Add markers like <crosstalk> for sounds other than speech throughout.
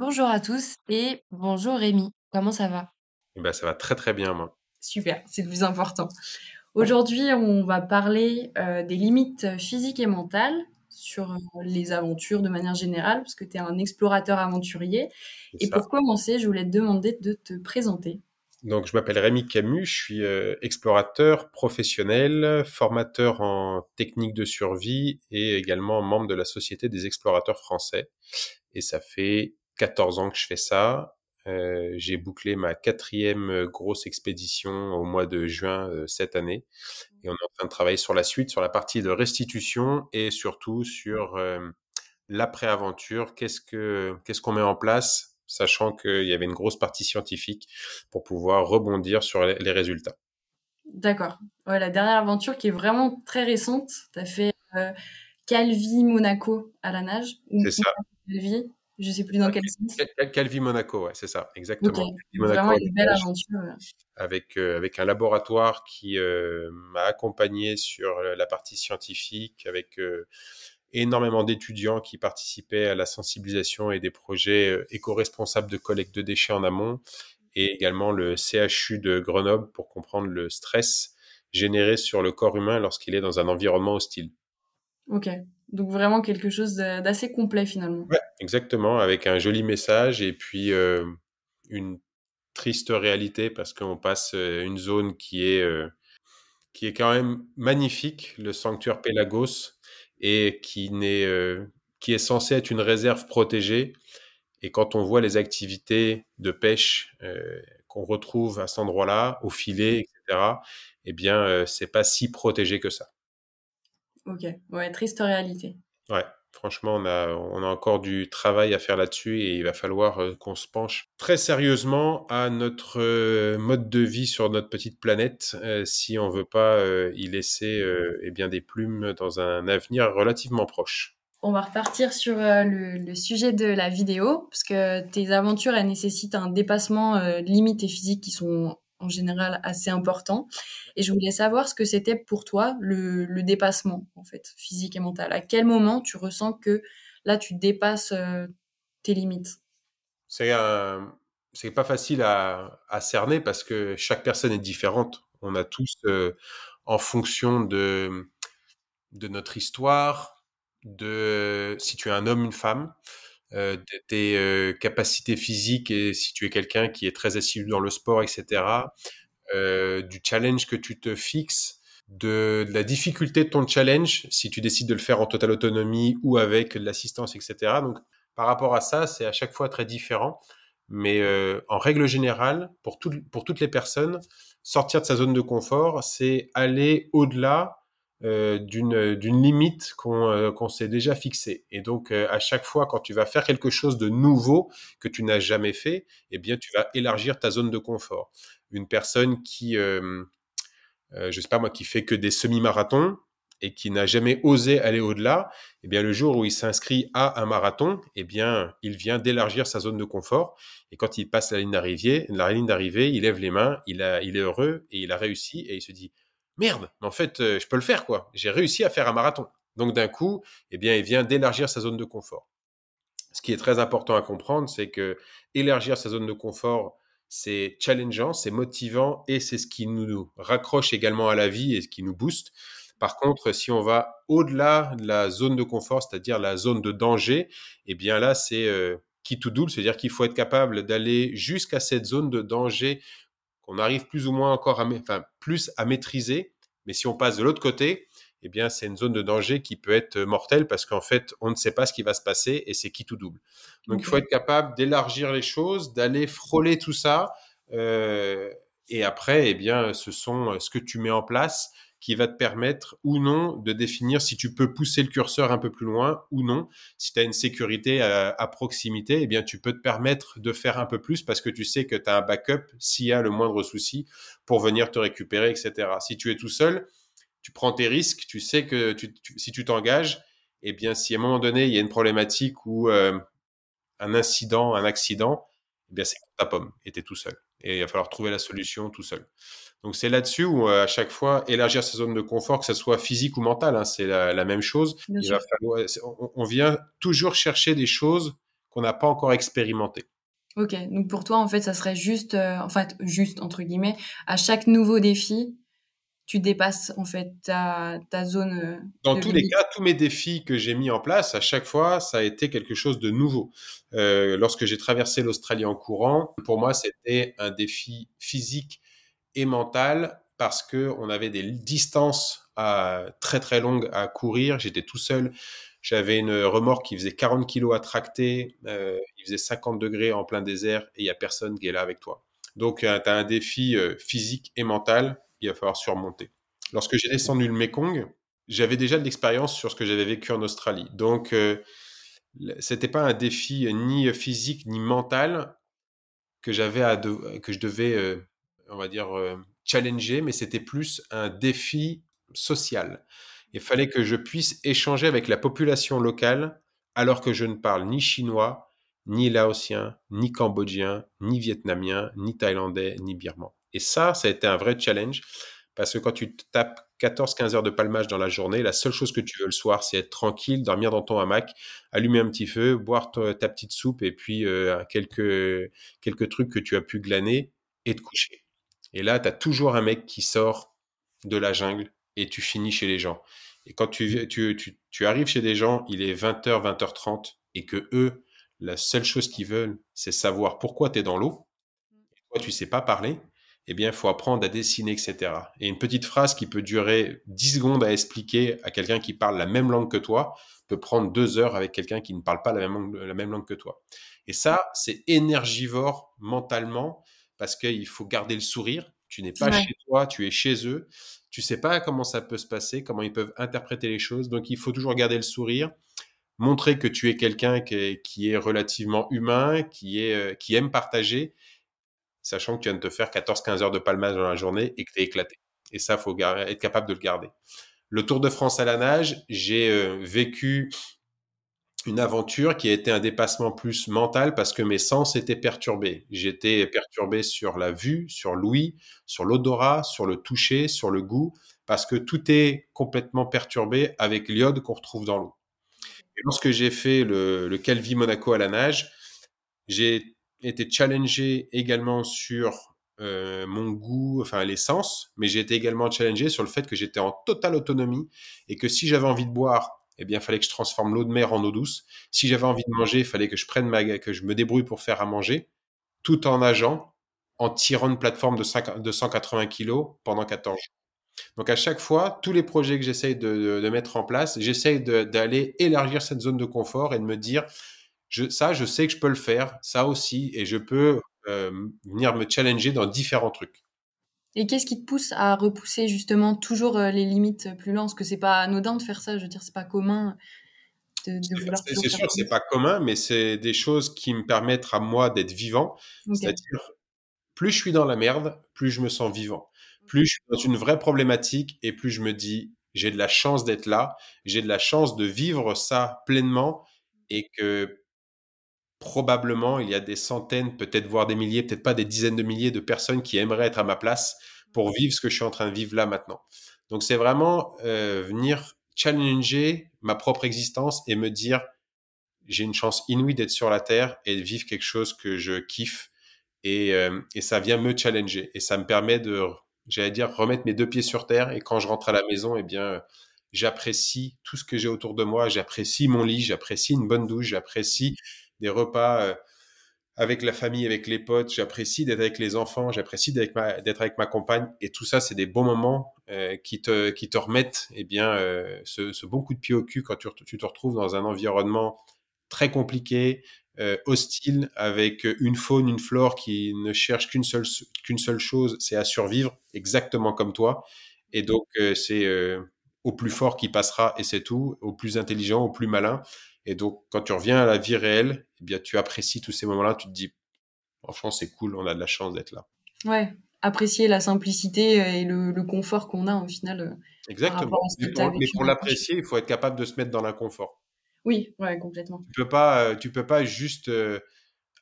Bonjour à tous et bonjour Rémi, comment ça va? Ben, ça va très, très bien, moi. Super, c'est le plus important. Aujourd'hui, on va parler, heu, des limites physiques et mentales sur, heu, les aventures de manière générale, parce que tu es un explorateur aventurier et ça. pour commencer, je voulais te demander de te présenter. Donc, je m'appelle Rémi Camus, je suis euh, explorateur professionnel, formateur en technique de survie et également membre de la Société des explorateurs français. Et ça fait 14 ans que je fais ça. Euh, j'ai bouclé ma quatrième euh, grosse expédition au mois de juin euh, cette année. Et on est en train de travailler sur la suite, sur la partie de restitution et surtout sur euh, l'après-aventure. Qu'est-ce que qu'est-ce qu'on met en place, sachant qu'il y avait une grosse partie scientifique pour pouvoir rebondir sur les, résultats? D'accord. Ouais, la dernière aventure qui est vraiment très récente, tu as fait, heu, Calvi, Monaco à la nage C'est ça. Calvi, je sais plus dans quel sens. Cal- Cal- Calvi Monaco, ouais, c'est ça, exactement. Monaco vraiment une belle aventure, avec, euh, avec un laboratoire qui euh, m'a accompagné sur euh, la partie scientifique, avec euh, énormément d'étudiants qui participaient à la sensibilisation et des projets éco-responsables de collecte de déchets en amont, et également le CHU de Grenoble pour comprendre le stress généré sur le corps humain lorsqu'il est dans un environnement hostile. OK, donc vraiment quelque chose d'assez complet finalement. Exactement, avec un joli message et puis euh, une triste réalité parce qu'on passe euh, une zone qui est, euh, qui est quand même magnifique, le sanctuaire Pélagos, et qui, n'est, qui est censé être une réserve protégée. Et quand on voit les activités de pêche qu'on retrouve à cet endroit-là, au filet, etc., eh bien, c'est pas si protégé que ça. OK, ouais, triste réalité. Ouais, franchement, on a, on a encore du travail à faire là-dessus et il va falloir euh, qu'on se penche très sérieusement à notre euh, mode de vie sur notre petite planète euh, si on veut pas y laisser eh bien des plumes dans un avenir relativement proche. On va repartir sur le, le sujet de la vidéo, parce que tes aventures, elles nécessitent un dépassement de limites et physiques qui sont en général assez importants. Et je voulais savoir ce que c'était pour toi le, dépassement, en fait, physique et mental. À quel moment tu ressens que là, tu dépasses euh, tes limites? C'est c'est pas facile à, à cerner parce que chaque personne est différente. On a tous, euh, en fonction de, de notre histoire, de si tu es un homme, une femme, euh, de tes euh, capacités physiques et si tu es quelqu'un qui est très assidu dans le sport, etc., euh, du challenge que tu te fixes, de, la difficulté de ton challenge, si tu décides de le faire en totale autonomie ou avec de l'assistance, etc. Donc, par rapport à ça, c'est à chaque fois très différent. Mais euh, en règle générale, pour, tout, pour toutes les personnes, sortir de sa zone de confort, c'est aller au-delà euh, d'une d'une limite qu'on euh, qu'on s'est déjà fixée. Et donc, euh, à chaque fois, quand tu vas faire quelque chose de nouveau que tu n'as jamais fait, eh bien, tu vas élargir ta zone de confort. Une personne qui, euh, euh, je sais pas moi, qui fait que des semi-marathons et qui n'a jamais osé aller au-delà, eh bien, le jour où il s'inscrit à un marathon, eh bien, il vient d'élargir sa zone de confort. Et quand il passe la ligne d'arrivée, la ligne d'arrivée, il lève les mains, il, a, il est heureux et il a réussi et il se dit merde, en fait, euh, je peux le faire quoi. J'ai réussi à faire un marathon. Donc d'un coup, eh bien, il vient d'élargir sa zone de confort. Ce qui est très important à comprendre, c'est que élargir sa zone de confort, c'est challengeant, c'est motivant et c'est ce qui nous raccroche également à la vie et ce qui nous booste. Par contre, si on va au-delà de la zone de confort, c'est-à-dire la zone de danger, eh bien là, c'est euh, qui tout double, c'est-à-dire qu'il faut être capable d'aller jusqu'à cette zone de danger qu'on arrive plus ou moins encore à, enfin, plus à maîtriser. Mais si on passe de l'autre côté, eh bien, c'est une zone de danger qui peut être mortelle parce qu'en fait, on ne sait pas ce qui va se passer et c'est qui tout double. Donc, il faut être capable d'élargir les choses, d'aller frôler tout ça. euh, et après, eh bien, ce sont ce que tu mets en place qui va te permettre ou non de définir si tu peux pousser le curseur un peu plus loin ou non. Si tu as une sécurité à, proximité, eh bien, tu peux te permettre de faire un peu plus parce que tu sais que tu as un backup s'il y a le moindre souci pour venir te récupérer, etc. Si tu es tout seul, tu prends tes risques, tu sais que si tu t'engages, eh bien, si à un moment donné, il y a une problématique ou euh, un incident, un accident, eh bien, c'est ta pomme et tu es tout seul. Et il va falloir trouver la solution tout seul. Donc c'est là-dessus où euh, à chaque fois élargir sa zone de confort, que ce soit physique ou mentale, hein, c'est la, la, même chose. Bien Il sûr. va falloir, on, on, vient toujours chercher des choses qu'on n'a pas encore expérimenté. Ok, donc pour toi, en fait, ça serait juste, euh, en fait, juste entre guillemets, à chaque nouveau défi, tu dépasses en fait ta, ta zone. Euh, Dans tous les cas, tous mes défis que j'ai mis en place, à chaque fois, ça a été quelque chose de nouveau. Euh, lorsque j'ai traversé l'Australie en courant, pour moi, c'était un défi physique et mental parce que on avait des distances à, très très longues à courir. J'étais tout seul. J'avais une remorque qui faisait 40 kilos à tracter. Euh, il faisait 50 degrés en plein désert et il y a personne qui est là avec toi. Donc, tu as un défi physique et mental il va falloir surmonter. Lorsque j'ai descendu le Mekong, j'avais déjà de l'expérience sur ce que j'avais vécu en Australie. Donc, euh, c'était pas un défi ni physique ni mental que j'avais à que je devais, euh, on va dire, euh, challenger, mais c'était plus un défi social. Il fallait que je puisse échanger avec la population locale alors que je ne parle ni chinois, ni laotien, ni cambodgien, ni vietnamien, ni thaïlandais, ni birman. Et ça, ça a été un vrai challenge parce que quand tu tapes 14-15 heures de palmage dans la journée, la seule chose que tu veux le soir, c'est être tranquille, dormir dans ton hamac, allumer un petit feu, boire ta, petite soupe et puis euh, quelques, quelques trucs que tu as pu glaner et te coucher. Et là, tu as toujours un mec qui sort de la jungle et tu finis chez les gens. Et quand tu, tu, tu, tu arrives chez des gens, il est 20h, 20h30 et que eux, la seule chose qu'ils veulent, c'est savoir pourquoi tu es dans l'eau. Toi, tu sais pas parler eh bien, il faut apprendre à dessiner, etc. Et une petite phrase qui peut durer 10 secondes à expliquer à quelqu'un qui parle la même langue que toi peut prendre deux heures avec quelqu'un qui ne parle pas la même langue, la même langue que toi. Et ça, c'est énergivore mentalement parce qu'il faut garder le sourire. Tu n'es pas chez toi, tu es chez eux. Tu sais pas comment ça peut se passer, comment ils peuvent interpréter les choses. Donc, il faut toujours garder le sourire montrer que tu es quelqu'un qui, est, relativement humain, qui, est, euh, qui aime partager sachant que tu viens de te faire 14-15 heures de palmage dans la journée et que tu es éclaté. Et ça, faut être capable de le garder. Le Tour de France à la nage, j'ai euh, vécu une aventure qui a été un dépassement plus mental parce que mes sens étaient perturbés. J'étais perturbé sur la vue, sur l'ouïe, sur l'odorat, sur le toucher, sur le goût, parce que tout est complètement perturbé avec l'iode qu'on retrouve dans l'eau. Et lorsque j'ai fait le, le Calvi Monaco à la nage, j'ai été challengé également sur euh, mon goût, enfin l'essence, mais j'ai été également challengé sur le fait que j'étais en totale autonomie et que si j'avais envie de boire, eh bien, fallait que je transforme l'eau de mer en eau douce. Si j'avais envie de manger, il fallait que je prenne que je me débrouille pour faire à manger, tout en nageant, en tirant une plateforme de, de 180 kg pendant 14 jours. Donc à chaque fois, tous les projets que j'essaye de, de, mettre en place, j'essaye d'aller élargir cette zone de confort et de me dire, ça, je sais que je peux le faire, ça aussi, et je peux euh, venir me challenger dans différents trucs. Et qu'est-ce qui te pousse à repousser justement toujours euh, les limites plus loin Parce que c'est pas anodin de faire ça, je veux dire, c'est pas commun de, vouloir. C'est sûr, c'est pas commun, mais c'est des choses qui me permettent à moi d'être vivant. C'est-à-dire, plus je suis dans la merde, plus je me sens vivant. Plus je suis dans une vraie problématique et plus je me dis, j'ai de la chance d'être là, j'ai de la chance de vivre ça pleinement et que probablement il y a des centaines, peut-être voire des milliers, peut-être pas des dizaines de milliers de personnes qui aimeraient être à ma place pour vivre ce que je suis en train de vivre là maintenant. Donc c'est vraiment euh, venir challenger ma propre existence et me dire j'ai une chance inouïe d'être sur la terre et de vivre quelque chose que je kiffe et, euh, et ça vient me challenger et ça me permet de j'allais dire remettre mes deux pieds sur terre et quand je rentre à la maison eh bien j'apprécie tout ce que j'ai autour de moi j'apprécie mon lit j'apprécie une bonne douche j'apprécie des repas euh, avec la famille, avec les potes. J'apprécie d'être avec les enfants, j'apprécie d'être avec, ma compagne. Et tout ça, c'est des bons moments euh, qui, te, qui te remettent eh bien, euh, ce, bon coup de pied au cul quand tu, tu, te retrouves dans un environnement très compliqué, hostile, avec une faune, une flore qui ne cherche qu'une seule, qu'une seule chose, c'est à survivre, exactement comme toi. Et donc, c'est au plus fort qui passera et c'est tout, au plus intelligent, au plus malin. Et donc, quand tu reviens à la vie réelle, eh bien, tu apprécies tous ces moments-là. Tu te dis, franchement, c'est cool, on a de la chance d'être là. Ouais, apprécier la simplicité et le, confort qu'on a au final. Euh, Exactement. Mais pour, l'apprécier, il faut être capable de se mettre dans l'inconfort. Oui, ouais, complètement. Tu peux pas, euh, tu peux pas juste euh,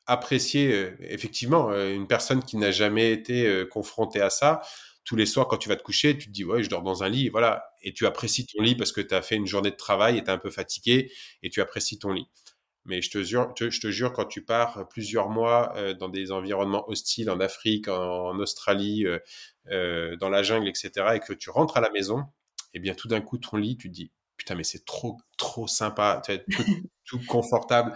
apprécier. effectivement, une personne qui n'a jamais été confrontée à ça, tous les soirs, quand tu vas te coucher, tu te dis, ouais, je dors dans un lit, voilà. Et tu apprécies ton lit parce que tu as fait une journée de travail et tu es un peu fatigué et tu apprécies ton lit. Mais je te jure, je te jure quand tu pars plusieurs mois dans des environnements hostiles en Afrique, en, Australie, dans la jungle, etc., et que tu rentres à la maison, et eh bien tout d'un coup, ton lit, tu te dis, putain, mais c'est trop, trop sympa, tout, <laughs> tout confortable.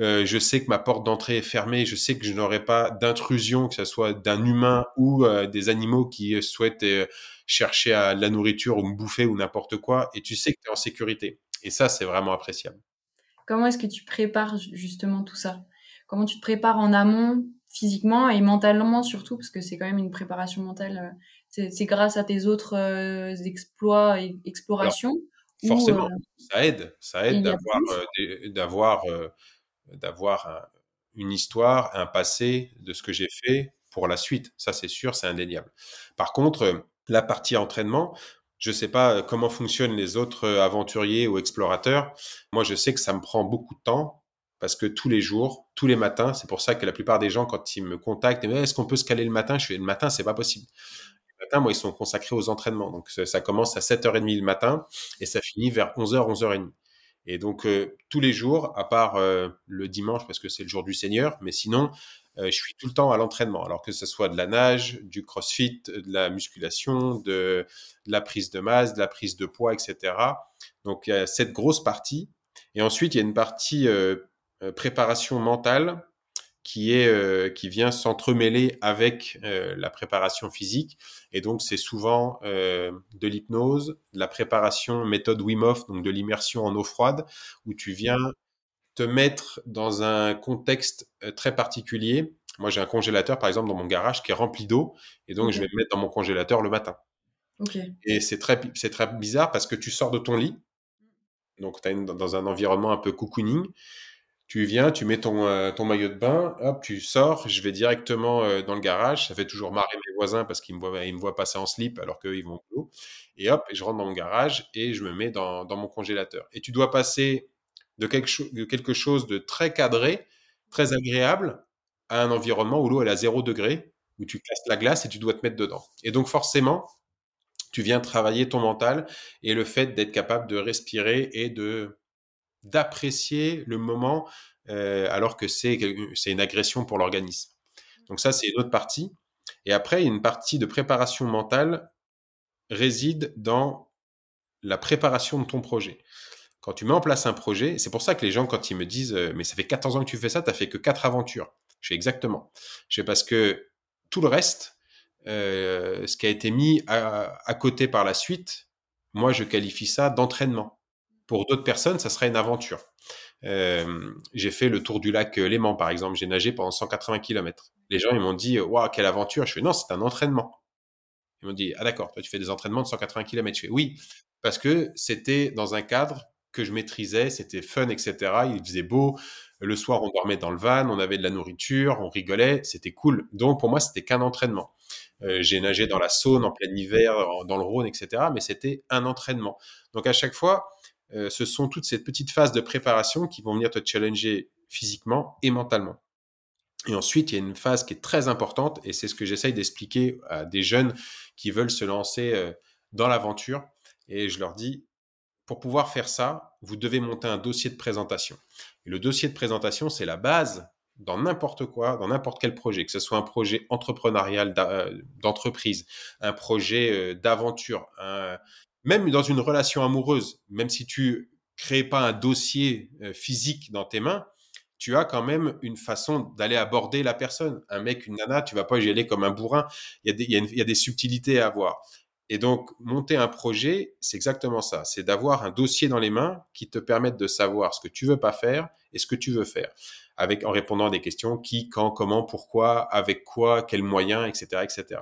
Euh, je sais que ma porte d'entrée est fermée, je sais que je n'aurai pas d'intrusion, que ce soit d'un humain ou euh, des animaux qui souhaitent euh, chercher à la nourriture ou me bouffer ou n'importe quoi, et tu sais que tu es en sécurité. Et ça, c'est vraiment appréciable. Comment est-ce que tu prépares justement tout ça? Comment tu te prépares en amont, physiquement et mentalement surtout, parce que c'est quand même une préparation mentale. C'est grâce à tes autres exploits et explorations. forcément, ça aide, ça aide d'avoir d'avoir une histoire, un passé de ce que j'ai fait pour la suite. Ça, c'est sûr, c'est indéniable. Par contre, la partie entraînement, je ne sais pas comment fonctionnent les autres aventuriers ou explorateurs. Moi, je sais que ça me prend beaucoup de temps parce que tous les jours, tous les matins, c'est pour ça que la plupart des gens, quand ils me contactent, est-ce qu'on peut se caler le matin? Je fais le matin, c'est pas possible. Le matin, moi, ils sont consacrés aux entraînements. Donc, ça commence à 7h30 le matin et ça finit vers 11h, 11h30. Et donc, euh, tous les jours, à part euh, le dimanche, parce que c'est le jour du Seigneur, mais sinon, euh, je suis tout le temps à l'entraînement. Alors que ce soit de la nage, du crossfit, de la musculation, de, la prise de masse, de la prise de poids, etc. Donc, il y a cette grosse partie. Et ensuite, il y a une partie préparation mentale qui est euh, qui vient s'entremêler avec euh, la préparation physique et donc c'est souvent euh, de l'hypnose, de la préparation méthode Wim Hof donc de l'immersion en eau froide où tu viens te mettre dans un contexte très particulier. Moi, j'ai un congélateur par exemple dans mon garage qui est rempli d'eau et donc je vais me mettre dans mon congélateur le matin. Et c'est très c'est très bizarre parce que tu sors de ton lit donc tu es dans un environnement un peu cocooning tu viens, tu mets ton, euh, ton maillot de bain, hop, tu sors, je vais directement euh, dans le garage. Ça fait toujours marrer mes voisins parce qu'ils me voient, passer en slip alors qu'eux, ils vont au boulot. Et hop, je rentre dans mon garage et je me mets dans, mon congélateur. Et tu dois passer de quelque, de quelque chose de très cadré, très agréable, à un environnement où l'eau est à 0 degré, où tu casses la glace et tu dois te mettre dedans. Et donc forcément, tu viens travailler ton mental et le fait d'être capable de respirer et de d'apprécier le moment euh, alors que c'est une agression pour l'organisme. Donc ça, c'est une autre partie. Et après, une partie de préparation mentale réside dans la préparation de ton projet. Quand tu mets en place un projet, c'est pour ça que les gens, quand ils me disent Mais ça fait 14 ans que tu fais ça, tu n'as fait que 4 aventures. Je fais exactement. Je fais parce que tout le reste, euh, ce qui a été mis à, côté par la suite, moi, je qualifie ça d'entraînement. Pour d'autres personnes, ça serait une aventure. Euh, j'ai fait le tour du lac euh, Léman, par exemple. J'ai nagé pendant 180 km. Les gens, ils m'ont dit, waouh, quelle aventure. Je fais, non, c'est un entraînement. Ils m'ont dit, ah d'accord, toi, tu fais des entraînements de 180 km. Je fais, oui, parce que c'était dans un cadre que je maîtrisais, c'était fun, etc. Il faisait beau. Le soir, on dormait dans le van, on avait de la nourriture, on rigolait, c'était cool. Donc, pour moi, c'était qu'un entraînement. Euh, j'ai nagé dans la Saône en plein hiver, dans le Rhône, etc. Mais c'était un entraînement. Donc, à chaque fois, euh, ce sont toutes ces petites phases de préparation qui vont venir te challenger physiquement et mentalement. Et ensuite, il y a une phase qui est très importante, et c'est ce que j'essaye d'expliquer à des jeunes qui veulent se lancer euh, dans l'aventure. Et je leur dis, pour pouvoir faire ça, vous devez monter un dossier de présentation. Et le dossier de présentation, c'est la base dans n'importe quoi, dans n'importe quel projet, que ce soit un projet entrepreneurial euh, d'entreprise, un projet d'aventure, un, même dans une relation amoureuse, même si tu crées pas un dossier euh, physique dans tes mains, tu as quand même une façon d'aller aborder la personne. Un mec, une nana, tu vas pas y aller comme un bourrin. Il y a des, il y a des subtilités à avoir. Et donc, monter un projet, c'est exactement ça. C'est d'avoir un dossier dans les mains qui te permette de savoir ce que tu veux pas faire et ce que tu veux faire. Avec, en répondant à des questions qui, quand, comment, pourquoi, avec quoi, quels moyens, etc., etc.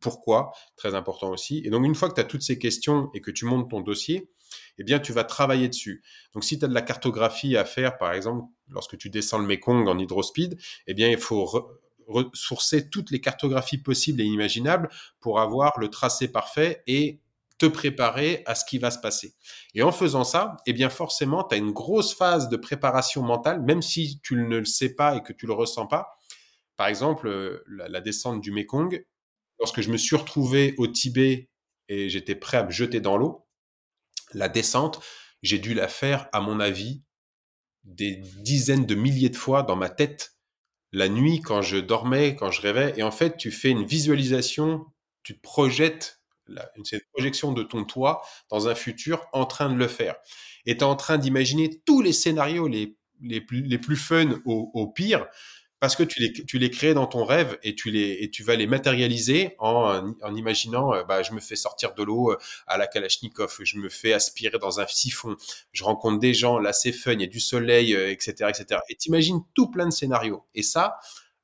Pourquoi, très important aussi. Et donc, une fois que tu as toutes ces questions et que tu montes ton dossier, eh bien, tu vas travailler dessus. Donc, si tu as de la cartographie à faire, par exemple, lorsque tu descends le Mekong en hydrospeed, eh bien, il faut ressourcer toutes les cartographies possibles et imaginables pour avoir le tracé parfait et te préparer à ce qui va se passer. Et en faisant ça, eh bien forcément, tu as une grosse phase de préparation mentale, même si tu ne le sais pas et que tu le ressens pas. Par exemple, euh, la descente du Mekong, lorsque je me suis retrouvé au Tibet et j'étais prêt à me jeter dans l'eau, la descente, j'ai dû la faire, à mon avis, des dizaines de milliers de fois dans ma tête la nuit quand je dormais, quand je rêvais. Et en fait, tu fais une visualisation, tu te projettes, c'est une projection de ton toi dans un futur en train de le faire. Et tu es en train d'imaginer tous les scénarios les, les, plus, les plus fun au pire parce que tu les, crées dans ton rêve et tu, les, et tu vas les matérialiser en, imaginant, euh, bah, je me fais sortir de l'eau euh, à la Kalachnikov, je me fais aspirer dans un siphon, je rencontre des gens, là c'est fun, il y a du soleil, etc., euh, etc. Et t'imagines tout plein de scénarios. Et ça,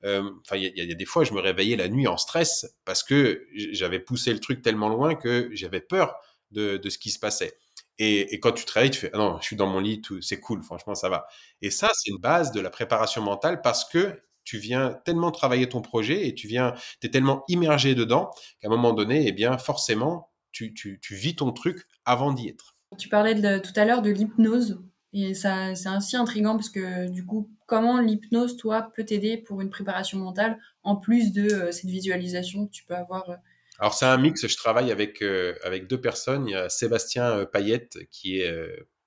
il y, a des fois, je me réveillais la nuit en stress parce que j'avais poussé le truc tellement loin que j'avais peur de, de ce qui se passait. Et, et, quand tu travailles, tu fais ah non, je suis dans mon lit, c'est cool, franchement, ça va. Et ça, c'est une base de la préparation mentale parce que tu viens tellement travailler ton projet et tu viens, es tellement immergé dedans qu'à un moment donné, eh bien, forcément, tu, tu, tu vis ton truc avant d'y être. Tu parlais de, tout à l'heure de l'hypnose. Et ça, c'est ainsi intriguant parce que du coup, comment l'hypnose, toi, peut t'aider pour une préparation mentale en plus de euh, cette visualisation que tu peux avoir euh? Alors c'est un mix. Je travaille avec euh, avec deux personnes. Il y a Sébastien Payette qui est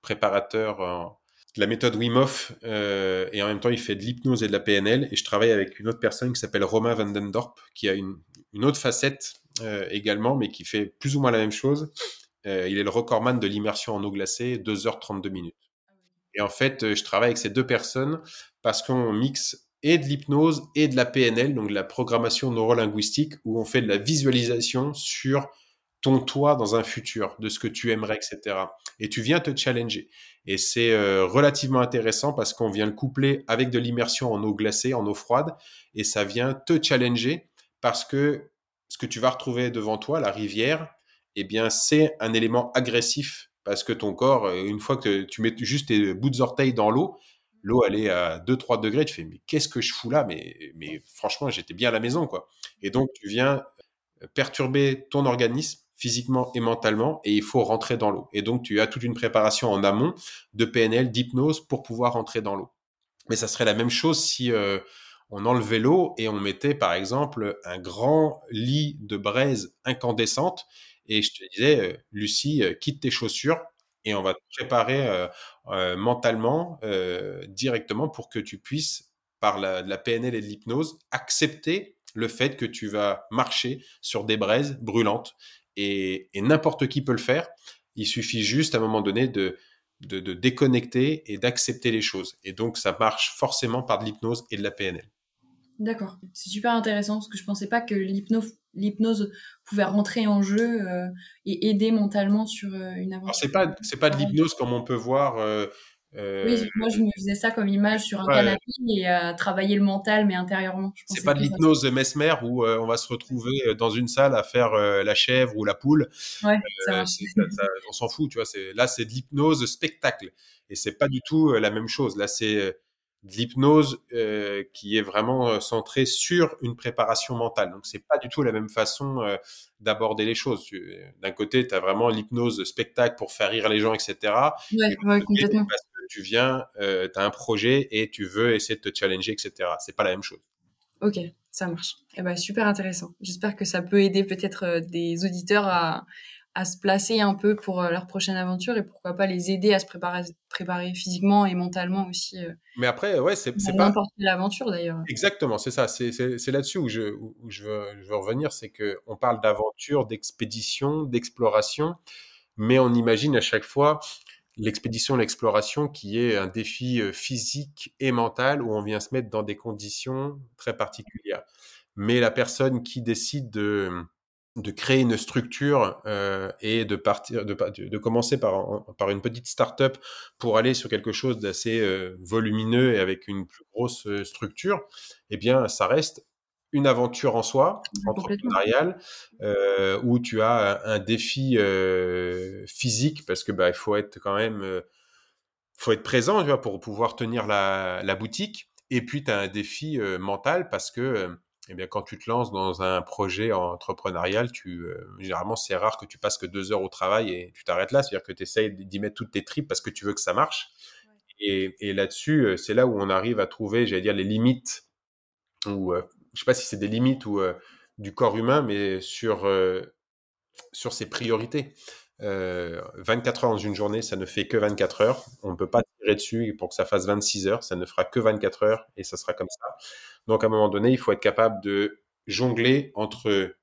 préparateur en, la méthode Wim euh, et en même temps il fait de l'hypnose et de la PNL et je travaille avec une autre personne qui s'appelle Romain Vandendorp qui a une, autre facette euh, également mais qui fait plus ou moins la même chose. Euh, il est le recordman de l'immersion en eau glacée, 2h32 minutes. Et en fait, je travaille avec ces deux personnes parce qu'on mixe et de l'hypnose et de la PNL, donc de la programmation neurolinguistique, où on fait de la visualisation sur ton toi dans un futur, de ce que tu aimerais, etc. Et tu viens te challenger. Et c'est euh, relativement intéressant parce qu'on vient le coupler avec de l'immersion en eau glacée, en eau froide, et ça vient te challenger parce que ce que tu vas retrouver devant toi, la rivière, eh bien, c'est un élément agressif parce que ton corps, euh, une fois que tu mets juste tes bouts d'orteil dans l'eau, l'eau elle est à 2-3 degrés, tu fais mais qu'est-ce que je fous là? Mais, mais franchement j'étais bien à la maison quoi. Et donc tu viens perturber ton organisme physiquement et mentalement, et il faut rentrer dans l'eau. Et donc, tu as toute une préparation en amont de PNL, d'hypnose pour pouvoir rentrer dans l'eau. Mais ça serait la même chose si euh, on enlevait l'eau et on mettait, par exemple, un grand lit de braise incandescente. Et je te disais, euh, Lucie, euh, quitte tes chaussures et on va te préparer mentalement directement pour que tu puisses, par la, la PNL et de l'hypnose, accepter le fait que tu vas marcher sur des braises brûlantes et, n'importe qui peut le faire. Il suffit juste à un moment donné de, de, déconnecter et d'accepter les choses. Et donc, ça marche forcément par de l'hypnose et de la PNL. D'accord. C'est super intéressant parce que je pensais pas que l'hypnose pouvait rentrer en jeu euh, et aider mentalement sur euh, une aventure. C'est pas c'est pas de l'hypnose comme on peut voir euh, euh, oui, moi je me faisais ça comme image sur un canapé et euh, travailler le mental, mais intérieurement. C'est pas de l'hypnose Mesmer où euh, on va se retrouver dans une salle à faire la chèvre ou la poule. Ouais, ça, on s'en fout, tu vois. Là, c'est de l'hypnose spectacle et c'est pas du tout la même chose. Là, c'est de l'hypnose qui est vraiment centrée sur une préparation mentale. Donc, c'est pas du tout la même façon d'aborder les choses. D'un côté, tu as vraiment l'hypnose spectacle pour faire rire les gens, etc. Ouais, ouais complètement tu viens, euh, tu as un projet et tu veux essayer de te challenger, etc. C'est pas la même chose. Ok, ça marche. Eh ben, super intéressant. J'espère que ça peut aider peut-être euh, des auditeurs à, à, se placer un peu pour euh, leur prochaine aventure et pourquoi pas les aider à se préparer, préparer physiquement et mentalement aussi. Euh, Mais après, ouais, c'est pas. N'importe quelle aventure d'ailleurs. Exactement, c'est ça. C'est là-dessus où, je, où je, veux, je veux revenir. C'est qu'on parle d'aventure, d'expédition, d'exploration, mais on imagine à chaque fois l'expédition, l'exploration, qui est un défi physique et mental où on vient se mettre dans des conditions très particulières. Mais la personne qui décide de, de créer une structure euh, et de partir, de, de commencer par, par une petite start-up pour aller sur quelque chose d'assez volumineux et avec une plus grosse structure, eh bien, ça reste une aventure en soi, entrepreneuriale, euh, où tu as un, défi euh, physique parce que bah, il faut être quand même, euh, faut être présent, tu vois, pour pouvoir tenir la, la boutique. Et puis tu as un défi euh, mental parce que eh bien, quand tu te lances dans un projet entrepreneurial, tu, généralement, c'est rare que tu passes que deux heures au travail et tu t'arrêtes là. C'est-à-dire que tu essayes d'y mettre toutes tes tripes parce que tu veux que ça marche. Et, et là-dessus, c'est là où on arrive à trouver, j'allais dire, les limites ou je sais pas si c'est des limites ou euh, du corps humain, mais sur euh, sur ses priorités. Euh, 24 heures dans une journée, ça ne fait que 24 heures. On ne peut pas tirer dessus pour que ça fasse 26 heures. Ça ne fera que 24 heures et ça sera comme ça. Donc, à un moment donné, il faut être capable de jongler entre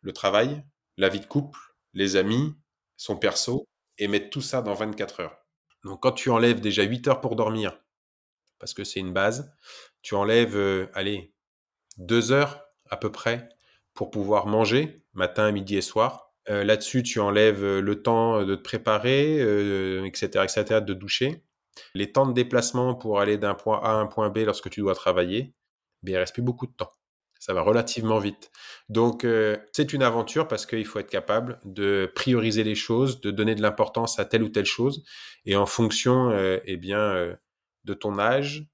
le travail, la vie de couple, les amis, son perso et mettre tout ça dans 24 heures. Donc, quand tu enlèves déjà 8 heures pour dormir, parce que c'est une base, tu enlèves, euh, allez, 2 heures à peu près pour pouvoir manger matin, midi et soir. Euh, Là-dessus, tu enlèves euh, le temps de te préparer, euh, etc., etc., de doucher. Les temps de déplacement pour aller d'un point A à un point B lorsque tu dois travailler, ben, il reste plus beaucoup de temps. Ça va relativement vite. Donc, euh, c'est une aventure parce qu'il faut être capable de prioriser les choses, de donner de l'importance à telle ou telle chose. Et en fonction, euh, eh bien, euh, de ton âge,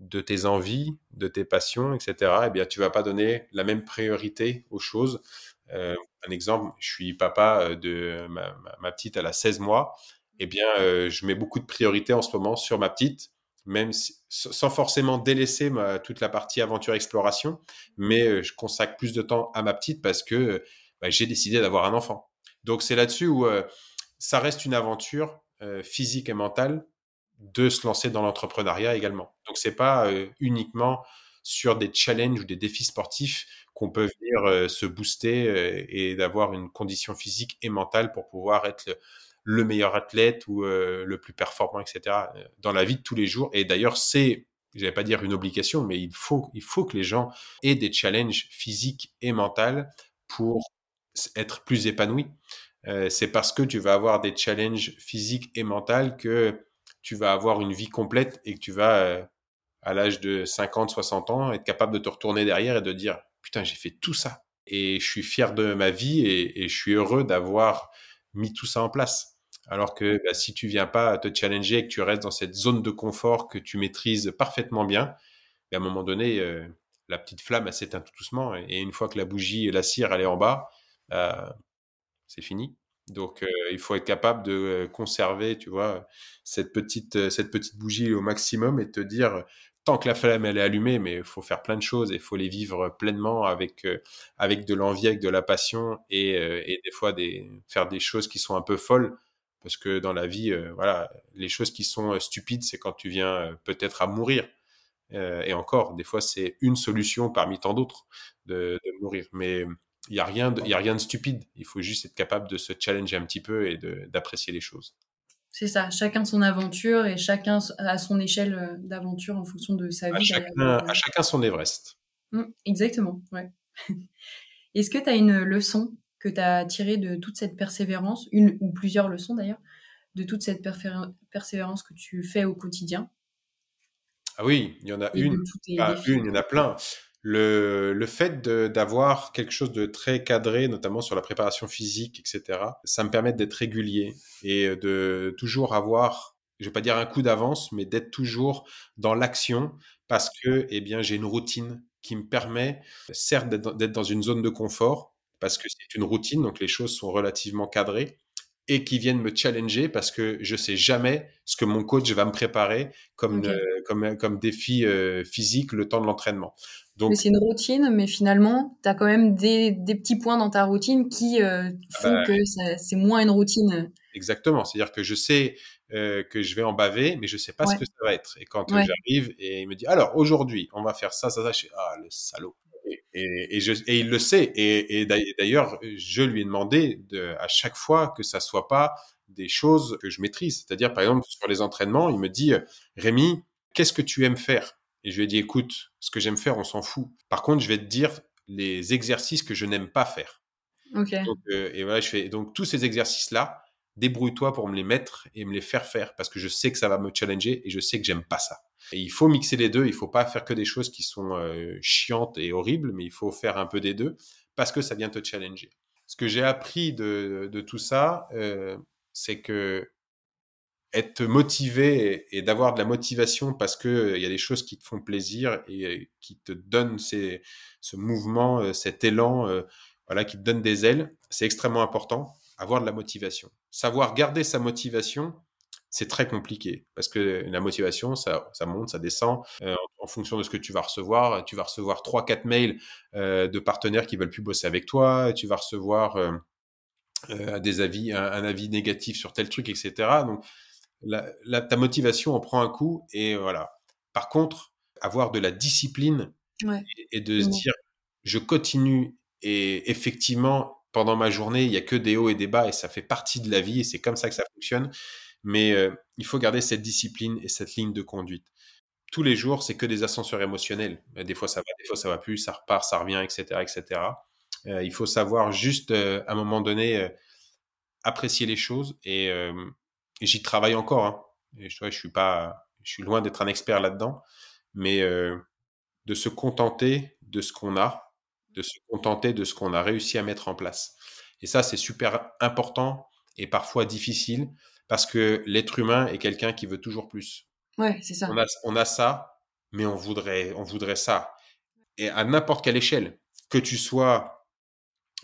de tes envies, de tes passions, etc., eh bien, tu vas pas donner la même priorité aux choses. Euh, un exemple, je suis papa de ma, petite, elle a 16 mois. Eh bien, euh, je mets beaucoup de priorité en ce moment sur ma petite, même si, sans forcément délaisser ma, toute la partie aventure exploration, mais euh, je consacre plus de temps à ma petite parce que bah, j'ai décidé d'avoir un enfant. Donc, c'est là-dessus où euh, ça reste une aventure physique et mentale de se lancer dans l'entrepreneuriat également. Donc, c'est pas uniquement sur des challenges ou des défis sportifs qu'on peut venir se booster et d'avoir une condition physique et mentale pour pouvoir être le, le meilleur athlète ou le plus performant, etc. dans la vie de tous les jours. Et d'ailleurs, c'est, je vais pas dire une obligation, mais il faut, il faut que les gens aient des challenges physiques et mentaux pour être plus épanouis. C'est parce que tu vas avoir des challenges physiques et mentaux que tu vas avoir une vie complète et que tu vas, à l'âge de 50, 60 ans, être capable de te retourner derrière et de dire, putain, j'ai fait tout ça. Et je suis fier de ma vie et, et je suis heureux d'avoir mis tout ça en place. Alors que bah, si tu viens pas te challenger et que tu restes dans cette zone de confort que tu maîtrises parfaitement bien, bah, à un moment donné, euh, la petite flamme, s'éteint tout doucement. Et une fois que la bougie, la cire, elle est en bas, euh, c'est fini. Donc, euh, il faut être capable de euh, conserver, tu vois, cette petite, cette petite bougie au maximum et te dire, que la flamme elle est allumée, mais il faut faire plein de choses et il faut les vivre pleinement avec euh, avec de l'envie, avec de la passion et, euh, et des fois faire des choses qui sont un peu folles parce que dans la vie, euh, voilà, les choses qui sont stupides, c'est quand tu viens peut-être à mourir. Et encore, des fois, c'est une solution parmi tant d'autres de, mourir. Mais il y a y a rien de stupide. Il faut juste être capable de se challenger un petit peu et d'apprécier les choses. C'est ça, chacun son aventure et chacun à son échelle euh, d'aventure en fonction de sa À vie. chacun, à chacun son Everest. Mm, exactement, ouais. <laughs> Est-ce que tu as une leçon que tu as tirée de toute cette persévérance, une ou plusieurs leçons d'ailleurs, de toute cette persévérance que tu fais au quotidien? Ah oui, il y en a et une, pas défis une, il y en a plein. Le, le fait d'avoir quelque chose de très cadré, notamment sur la préparation physique, etc., ça me permet d'être régulier et de toujours avoir, je vais pas dire un coup d'avance, mais d'être toujours dans l'action parce que, eh bien, j'ai une routine qui me permet, certes, d'être dans une zone de confort parce que c'est une routine, donc les choses sont relativement cadrées et qui viennent me challenger parce que je sais jamais ce que mon coach va me préparer comme, euh, comme, comme défi euh, physique le temps de l'entraînement. Mais Donc, c'est une routine, mais finalement, tu as quand même des, des petits points dans ta routine qui euh, font bah, que c'est moins une routine. exactement. C'est-à-dire que je sais euh, que je vais en baver, mais je sais pas ce que ça va être. Et quand euh, ouais, j'arrive et il me dit, alors aujourd'hui, on va faire ça, ça, ça, je fais, ah, le salaud. Et, et, et je, et il le sait. Et, d'ailleurs, je lui ai demandé de, à chaque fois que ça soit pas des choses que je maîtrise. C'est-à-dire, par exemple, sur les entraînements, il me dit, Rémi, qu'est-ce que tu aimes faire? Et je lui ai dit, écoute, ce que j'aime faire, on s'en fout. Par contre, je vais te dire les exercices que je n'aime pas faire. ok, Donc, euh, et voilà, je fais donc tous ces exercices-là, débrouille-toi pour me les mettre et me les faire faire parce que je sais que ça va me challenger et je sais que j'aime pas ça. Et il faut mixer les deux. Il faut pas faire que des choses qui sont euh, chiantes et horribles, mais il faut faire un peu des deux parce que ça vient te challenger. Ce que j'ai appris de, de tout ça, euh, c'est que être motivé et, d'avoir de la motivation parce que euh, il y a des choses qui te font plaisir et euh, qui te donnent ce mouvement, euh, cet élan, voilà, qui te donne des ailes, c'est extrêmement important. Avoir de la motivation, savoir garder sa motivation, c'est très compliqué parce que la motivation, ça, monte, ça descend en, fonction de ce que tu vas recevoir. Tu vas recevoir trois, quatre mails de partenaires qui veulent plus bosser avec toi. Tu vas recevoir des avis, un, avis négatif sur tel truc, etc. Donc, la, ta motivation en prend un coup et voilà. Par contre, avoir de la discipline et, de se dire, je continue et effectivement, pendant ma journée, il y a que des hauts et des bas et ça fait partie de la vie et c'est comme ça que ça fonctionne. Mais euh, il faut garder cette discipline et cette ligne de conduite. Tous les jours, c'est que des ascenseurs émotionnels. Des fois, ça va, des fois, ça va plus, ça repart, ça revient, etc., etc. Euh, il faut savoir juste, euh, à un moment donné, apprécier les choses et, j'y travaille encore. Hein. Et je, je suis pas, je suis loin d'être un expert là-dedans, mais de se contenter de ce qu'on a, de se contenter de ce qu'on a réussi à mettre en place. Et ça, c'est super important et parfois difficile parce que l'être humain est quelqu'un qui veut toujours plus. Ouais, c'est ça. On a, on a ça, mais on voudrait, on voudrait ça. Et à n'importe quelle échelle, que tu sois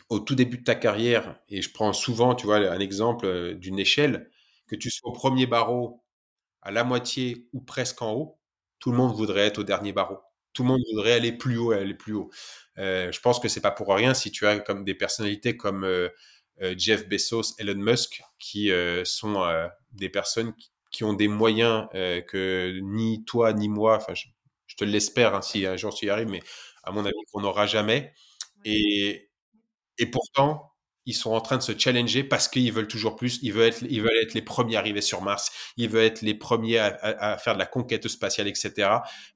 au tout début de ta carrière, et je prends souvent, tu vois, un exemple euh, d'une échelle, que tu sois au premier barreau, à la moitié ou presque en haut, tout le monde voudrait être au dernier barreau. Tout le monde voudrait aller plus haut et aller plus haut. Euh, je pense que c'est pas pour rien si tu as comme des personnalités comme euh, euh, Jeff Bezos, Elon Musk, qui sont des personnes qui, ont des moyens que ni toi ni moi, enfin je, te l'espère hein, si un jour tu y arrives, mais à mon avis qu'on n'aura jamais. Et, et pourtant, ils sont en train de se challenger parce qu'ils veulent toujours plus. Ils veulent être, les premiers arrivés sur Mars. Ils veulent être les premiers à, faire de la conquête spatiale, etc.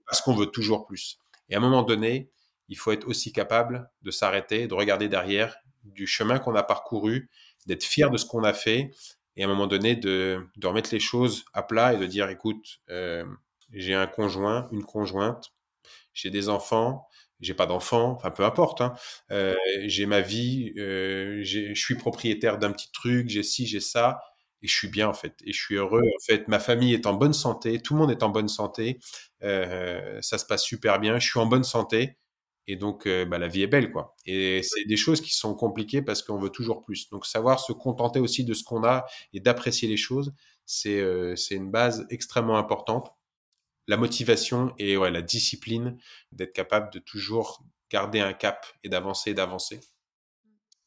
Parce qu'on veut toujours plus. Et à un moment donné, il faut être aussi capable de s'arrêter, de regarder derrière du chemin qu'on a parcouru, d'être fier de ce qu'on a fait et à un moment donné de, de, remettre les choses à plat et de dire écoute, euh, j'ai un conjoint, une conjointe, j'ai des enfants, j'ai pas d'enfants, enfin peu importe, hein, euh, j'ai ma vie, euh, je suis propriétaire d'un petit truc, j'ai ci, j'ai ça, et je suis bien en fait, et je suis heureux en fait. Ma famille est en bonne santé, tout le monde est en bonne santé, euh, ça se passe super bien, je suis en bonne santé, et donc, bah, la vie est belle, quoi. Et c'est des choses qui sont compliquées parce qu'on veut toujours plus. Donc, savoir se contenter aussi de ce qu'on a et d'apprécier les choses, c'est une base extrêmement importante. La motivation et ouais, la discipline d'être capable de toujours garder un cap et d'avancer, d'avancer.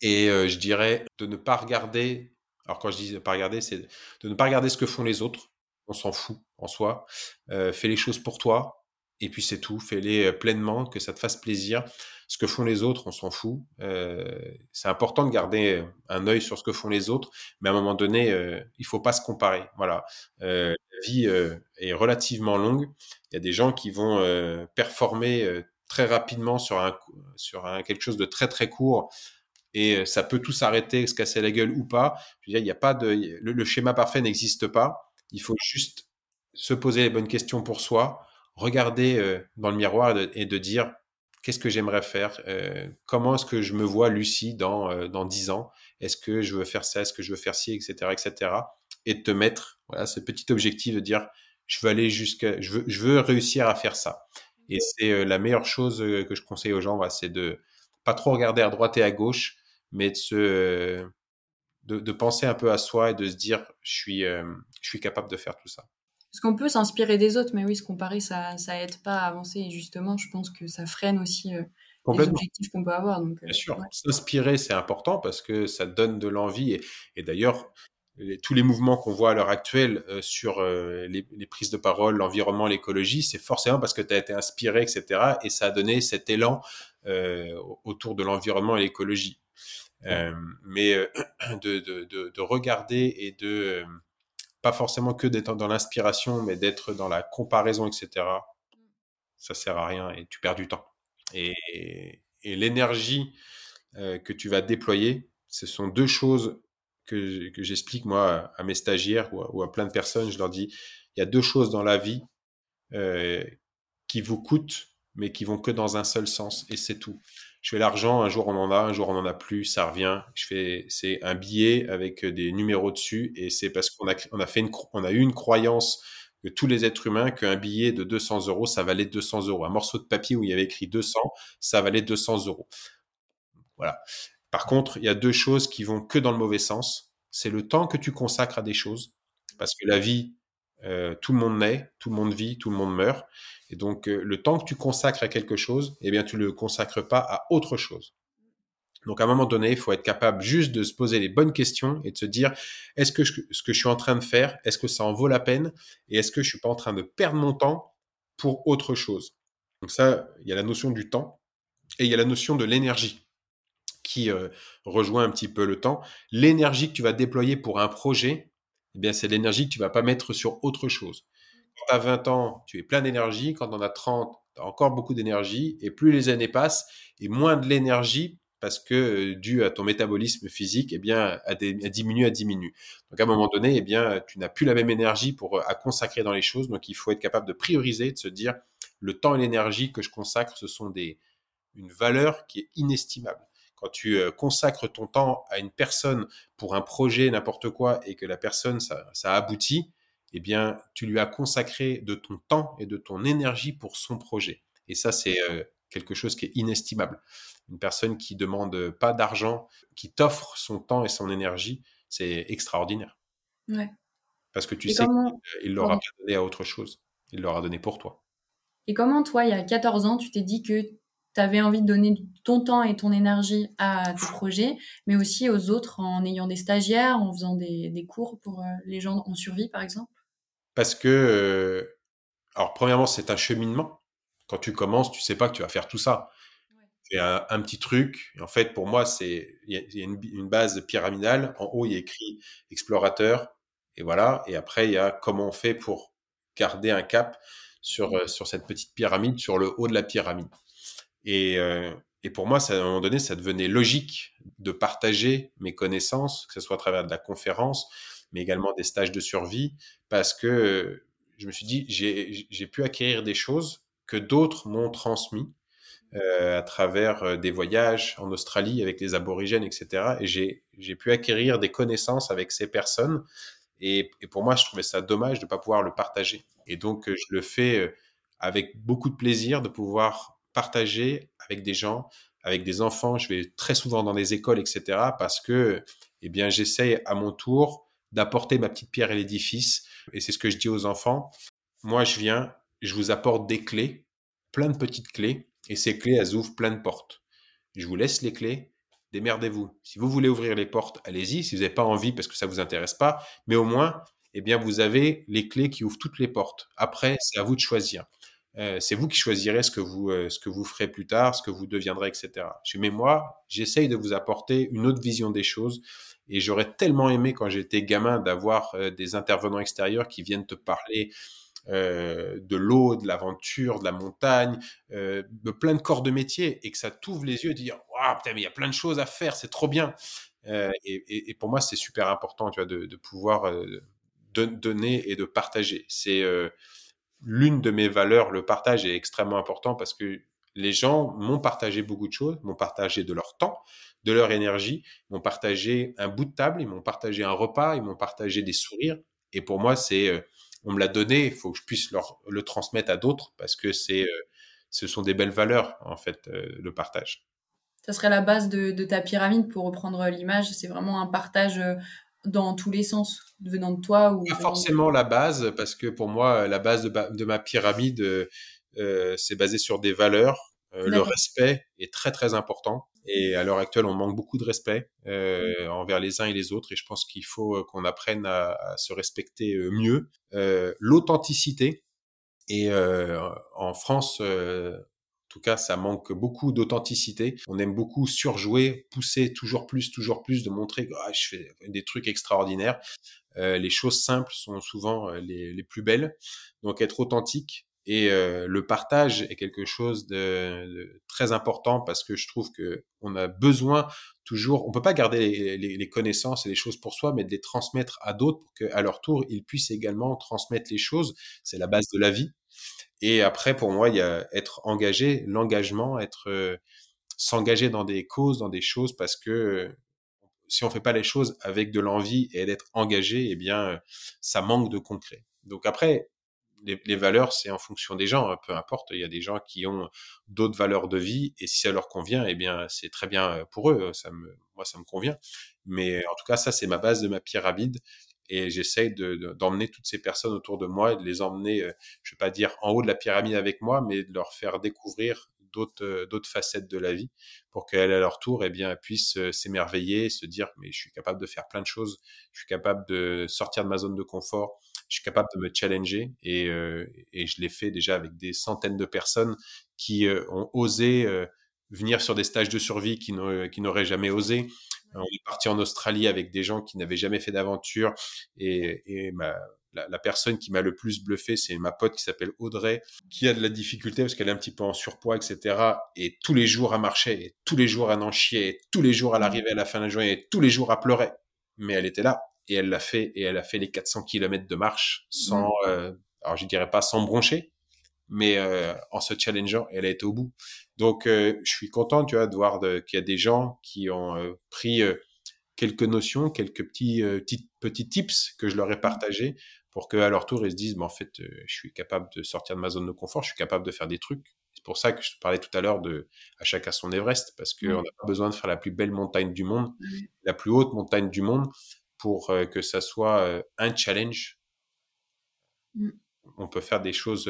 Et euh, je dirais de ne pas regarder. Alors, quand je dis ne pas regarder, c'est de ne pas regarder ce que font les autres. On s'en fout en soi. fais les choses pour toi et puis c'est tout. Fais-les euh, pleinement, que ça te fasse plaisir. Ce que font les autres, on s'en fout. Euh, c'est important de garder euh, un œil sur ce que font les autres, mais à un moment donné, il il faut pas se comparer. Voilà, vie est relativement longue. Il y a des gens qui vont performer très rapidement sur un sur un, quelque chose de très très court et ça peut tout s'arrêter, se casser la gueule ou pas. Il y a pas de le schéma parfait n'existe pas. Il faut juste se poser les bonnes questions pour soi, regarder euh, dans le miroir et de, dire qu'est-ce que j'aimerais faire euh, Comment est-ce que je me vois Lucie dans euh, dans dix ans? Est-ce que je veux faire ça? Est-ce que je veux faire ci, etc., etc. Et de te mettre voilà ce petit objectif de dire je veux aller jusqu'à je veux je veux réussir à faire ça. Et c'est la meilleure chose que je conseille aux gens, voilà, c'est de pas trop regarder à droite et à gauche, mais de se de, de penser un peu à soi et de se dire je suis je suis capable de faire tout ça. Parce qu'on peut s'inspirer des autres, mais oui, se comparer, ça, ça aide pas à avancer. Et justement, je pense que ça freine aussi euh, les objectifs qu'on peut avoir. Donc, euh, Bien sûr, s'inspirer, c'est important parce que ça donne de l'envie. Et, d'ailleurs, tous les mouvements qu'on voit à l'heure actuelle euh, sur les, prises de parole, l'environnement, l'écologie, c'est forcément parce que tu as été inspiré, etc. Et ça a donné cet élan autour de l'environnement et l'écologie. mais <clears throat> de, de, de, regarder et de pas forcément que d'être dans l'inspiration, mais d'être dans la comparaison, etc., ça sert à rien et tu perds du temps. Et, l'énergie euh, que tu vas déployer, ce sont deux choses que, j'explique moi à mes stagiaires ou à, plein de personnes. Je leur dis, il y a deux choses dans la vie euh, qui vous coûtent, mais qui vont que dans un seul sens, et c'est tout je fais l'argent, un jour on en a, un jour on en a plus, ça revient. Je fais, c'est un billet avec des numéros dessus et c'est parce qu'on a, fait on a eu une croyance que tous les êtres humains qu'un billet de 200 euros, ça valait 200 euros. Un morceau de papier où il y avait écrit 200, ça valait 200 euros. Voilà. Par contre, il y a deux choses qui vont que dans le mauvais sens. C'est le temps que tu consacres à des choses. Parce que la vie, euh, tout le monde naît, tout le monde vit, tout le monde meurt. Et donc, euh, le temps que tu consacres à quelque chose, eh bien, tu ne le consacres pas à autre chose. Donc à un moment donné, il faut être capable juste de se poser les bonnes questions et de se dire est-ce que ce que je suis en train de faire, est-ce que ça en vaut la peine et est-ce que je suis pas en train de perdre mon temps pour autre chose? Donc ça, il y a la notion du temps et il y a la notion de l'énergie qui euh, rejoint un petit peu le temps. L'énergie que tu vas déployer pour un projet, eh bien c'est l'énergie que tu vas pas mettre sur autre chose. Quand tu as 20 ans, tu es plein d'énergie, quand on a 30, tu as encore beaucoup d'énergie et plus les années passent et moins de l'énergie parce que euh, dû à ton métabolisme physique, eh bien, a, diminué, a diminué. Donc à un moment donné, eh bien, tu n'as plus la même énergie pour euh, à consacrer dans les choses. Donc il faut être capable de prioriser, de se dire le temps et l'énergie que je consacre, ce sont des une valeur qui est inestimable. Quand tu euh, consacres ton temps à une personne pour un projet, n'importe quoi, et que la personne ça, ça aboutit, eh bien, tu lui as consacré de ton temps et de ton énergie pour son projet. Et ça, c'est quelque chose qui est inestimable. Une personne qui demande pas d'argent, qui t'offre son temps et son énergie, c'est extraordinaire. Ouais. Parce que tu sais qu'il l'aura pas donné à autre chose. Il l'aura donné pour toi. Et comment toi, il y a 14 ans, tu t'es dit que tu avais envie de donner ton temps et ton énergie à tes projets, mais aussi aux autres en ayant des stagiaires, en faisant des, cours pour euh, les gens en survie, par exemple? Parce que, euh, alors premièrement, c'est un cheminement. Quand tu commences, tu sais pas que tu vas faire tout ça. C'est un, un, petit truc. en fait, pour moi, c'est il y a, une, base pyramidale. En haut, il y a écrit explorateur, et voilà. Et après, il y a comment on fait pour garder un cap sur euh, sur cette petite pyramide, sur le haut de la pyramide. Et euh, et pour moi, à un moment donné, ça devenait logique de partager mes connaissances, que ce soit à travers de la conférence, mais également des stages de survie, parce que je me suis dit, j'ai pu acquérir des choses que d'autres m'ont transmis euh, à travers euh, des voyages en Australie avec les aborigènes, etc. Et j'ai pu acquérir des connaissances avec ces personnes. Et, et, pour moi, je trouvais ça dommage de ne pas pouvoir le partager. Et donc, je le fais avec beaucoup de plaisir de pouvoir partager avec des gens, avec des enfants. Je vais très souvent dans des écoles, etc. Parce que, eh bien, j'essaye à mon tour d'apporter ma petite pierre à l'édifice. Et c'est ce que je dis aux enfants. Moi, je viens, je vous apporte des clés, plein de petites clés, et ces clés, elles ouvrent plein de portes. Je vous laisse les clés, démerdez-vous. Si vous voulez ouvrir les portes, allez-y. Si vous n'avez pas envie parce que ça vous intéresse pas, mais au moins, eh bien, vous avez les clés qui ouvrent toutes les portes. Après, c'est à vous de choisir. Euh, c'est vous qui choisirez ce que vous euh, ce que vous ferez plus tard, ce que vous deviendrez, etc. Mais moi, j'essaye de vous apporter une autre vision des choses. Et j'aurais tellement aimé quand j'étais gamin d'avoir euh, des intervenants extérieurs qui viennent te parler de l'eau, de l'aventure, de la montagne, de plein de corps de métier, et que ça t'ouvre les yeux et dire waouh putain mais il y a plein de choses à faire, c'est trop bien. Et, pour moi c'est super important de, pouvoir donner et de partager. C'est l'une de mes valeurs. Le partage est extrêmement important parce que les gens m'ont partagé beaucoup de choses, m'ont partagé de leur temps, de leur énergie, m'ont partagé un bout de table, ils m'ont partagé un repas, ils m'ont partagé des sourires. Et pour moi, c'est on me l'a donné, il faut que je puisse leur, le transmettre à d'autres parce que c'est, euh, ce sont des belles valeurs, en fait, euh, le partage. Ça serait la base de, ta pyramide pour reprendre l'image. C'est vraiment un partage euh, dans tous les sens, venant de toi ou Pas forcément la base, parce que pour moi, la base de, ma pyramide, c'est basé sur des valeurs. le respect est très très important. Et à l'heure actuelle, on manque beaucoup de respect euh, envers les uns et les autres. Et je pense qu'il faut euh, qu'on apprenne à, à, se respecter euh, mieux. Euh, L'authenticité. Et euh, en France, euh, tout cas, ça manque beaucoup d'authenticité. On aime beaucoup surjouer, pousser toujours plus, toujours plus, de montrer que ah, je fais des trucs extraordinaires. les choses simples sont souvent les, les, plus belles. Donc être authentique, et euh, le partage est quelque chose de, très important parce que je trouve que on a besoin toujours, on peut pas garder les, les, connaissances et les choses pour soi, mais de les transmettre à d'autres pour qu'à leur tour, ils puissent également transmettre les choses. C'est la base de la vie. Et après, pour moi, il y a être engagé, l'engagement, être euh, s'engager dans des causes, dans des choses, parce que si on fait pas les choses avec de l'envie et d'être engagé, eh bien, ça manque de concret. Donc après, les, valeurs, c'est en fonction des gens, hein, peu importe. Il y a des gens qui ont d'autres valeurs de vie, et si ça leur convient, eh bien, c'est très bien euh, pour eux. Moi, ça me convient. Mais en tout cas, ça, c'est ma base de ma pyramide, et j'essaye d'emmener toutes ces personnes autour de moi et de les emmener, euh, je vais pas dire en haut de la pyramide avec moi, mais de leur faire découvrir d'autres d'autres facettes de la vie pour qu'elles à leur tour eh bien puissent s'émerveiller se dire mais je suis capable de faire plein de choses je suis capable de sortir de ma zone de confort je suis capable de me challenger et, et je l'ai fait déjà avec des centaines de personnes qui ont osé venir sur des stages de survie qui n'auraient jamais osé. On est parti en Australie avec des gens qui n'avaient jamais fait d'aventure et, et ma, la, personne qui m'a le plus bluffé, c'est ma pote qui s'appelle Audrey, qui a de la difficulté parce qu'elle est un petit peu en surpoids, etc. Et tous les jours à marcher, et tous les jours à n'en chier, et tous les jours à l'arrivée à la fin de la journée, et tous les jours à pleurer. Mais elle était là et elle l'a fait et elle a fait les 400 km de marche sans, euh, alors je dirais pas sans broncher, mais euh, en se challengeant, elle a été au bout. Donc, euh, je suis content, tu vois, de voir qu'il y a des gens qui ont euh, pris quelques notions, quelques petits, petits, petits tips que je leur ai partagés pour qu'à leur tour, ils se disent, mais en fait, je suis capable de sortir de ma zone de confort, je suis capable de faire des trucs. C'est pour ça que je te parlais tout à l'heure de à chacun son Everest, parce qu'on n'a pas besoin de faire la plus belle montagne du monde, la plus haute montagne du monde, pour que ça soit un challenge. Mmh. On peut faire des choses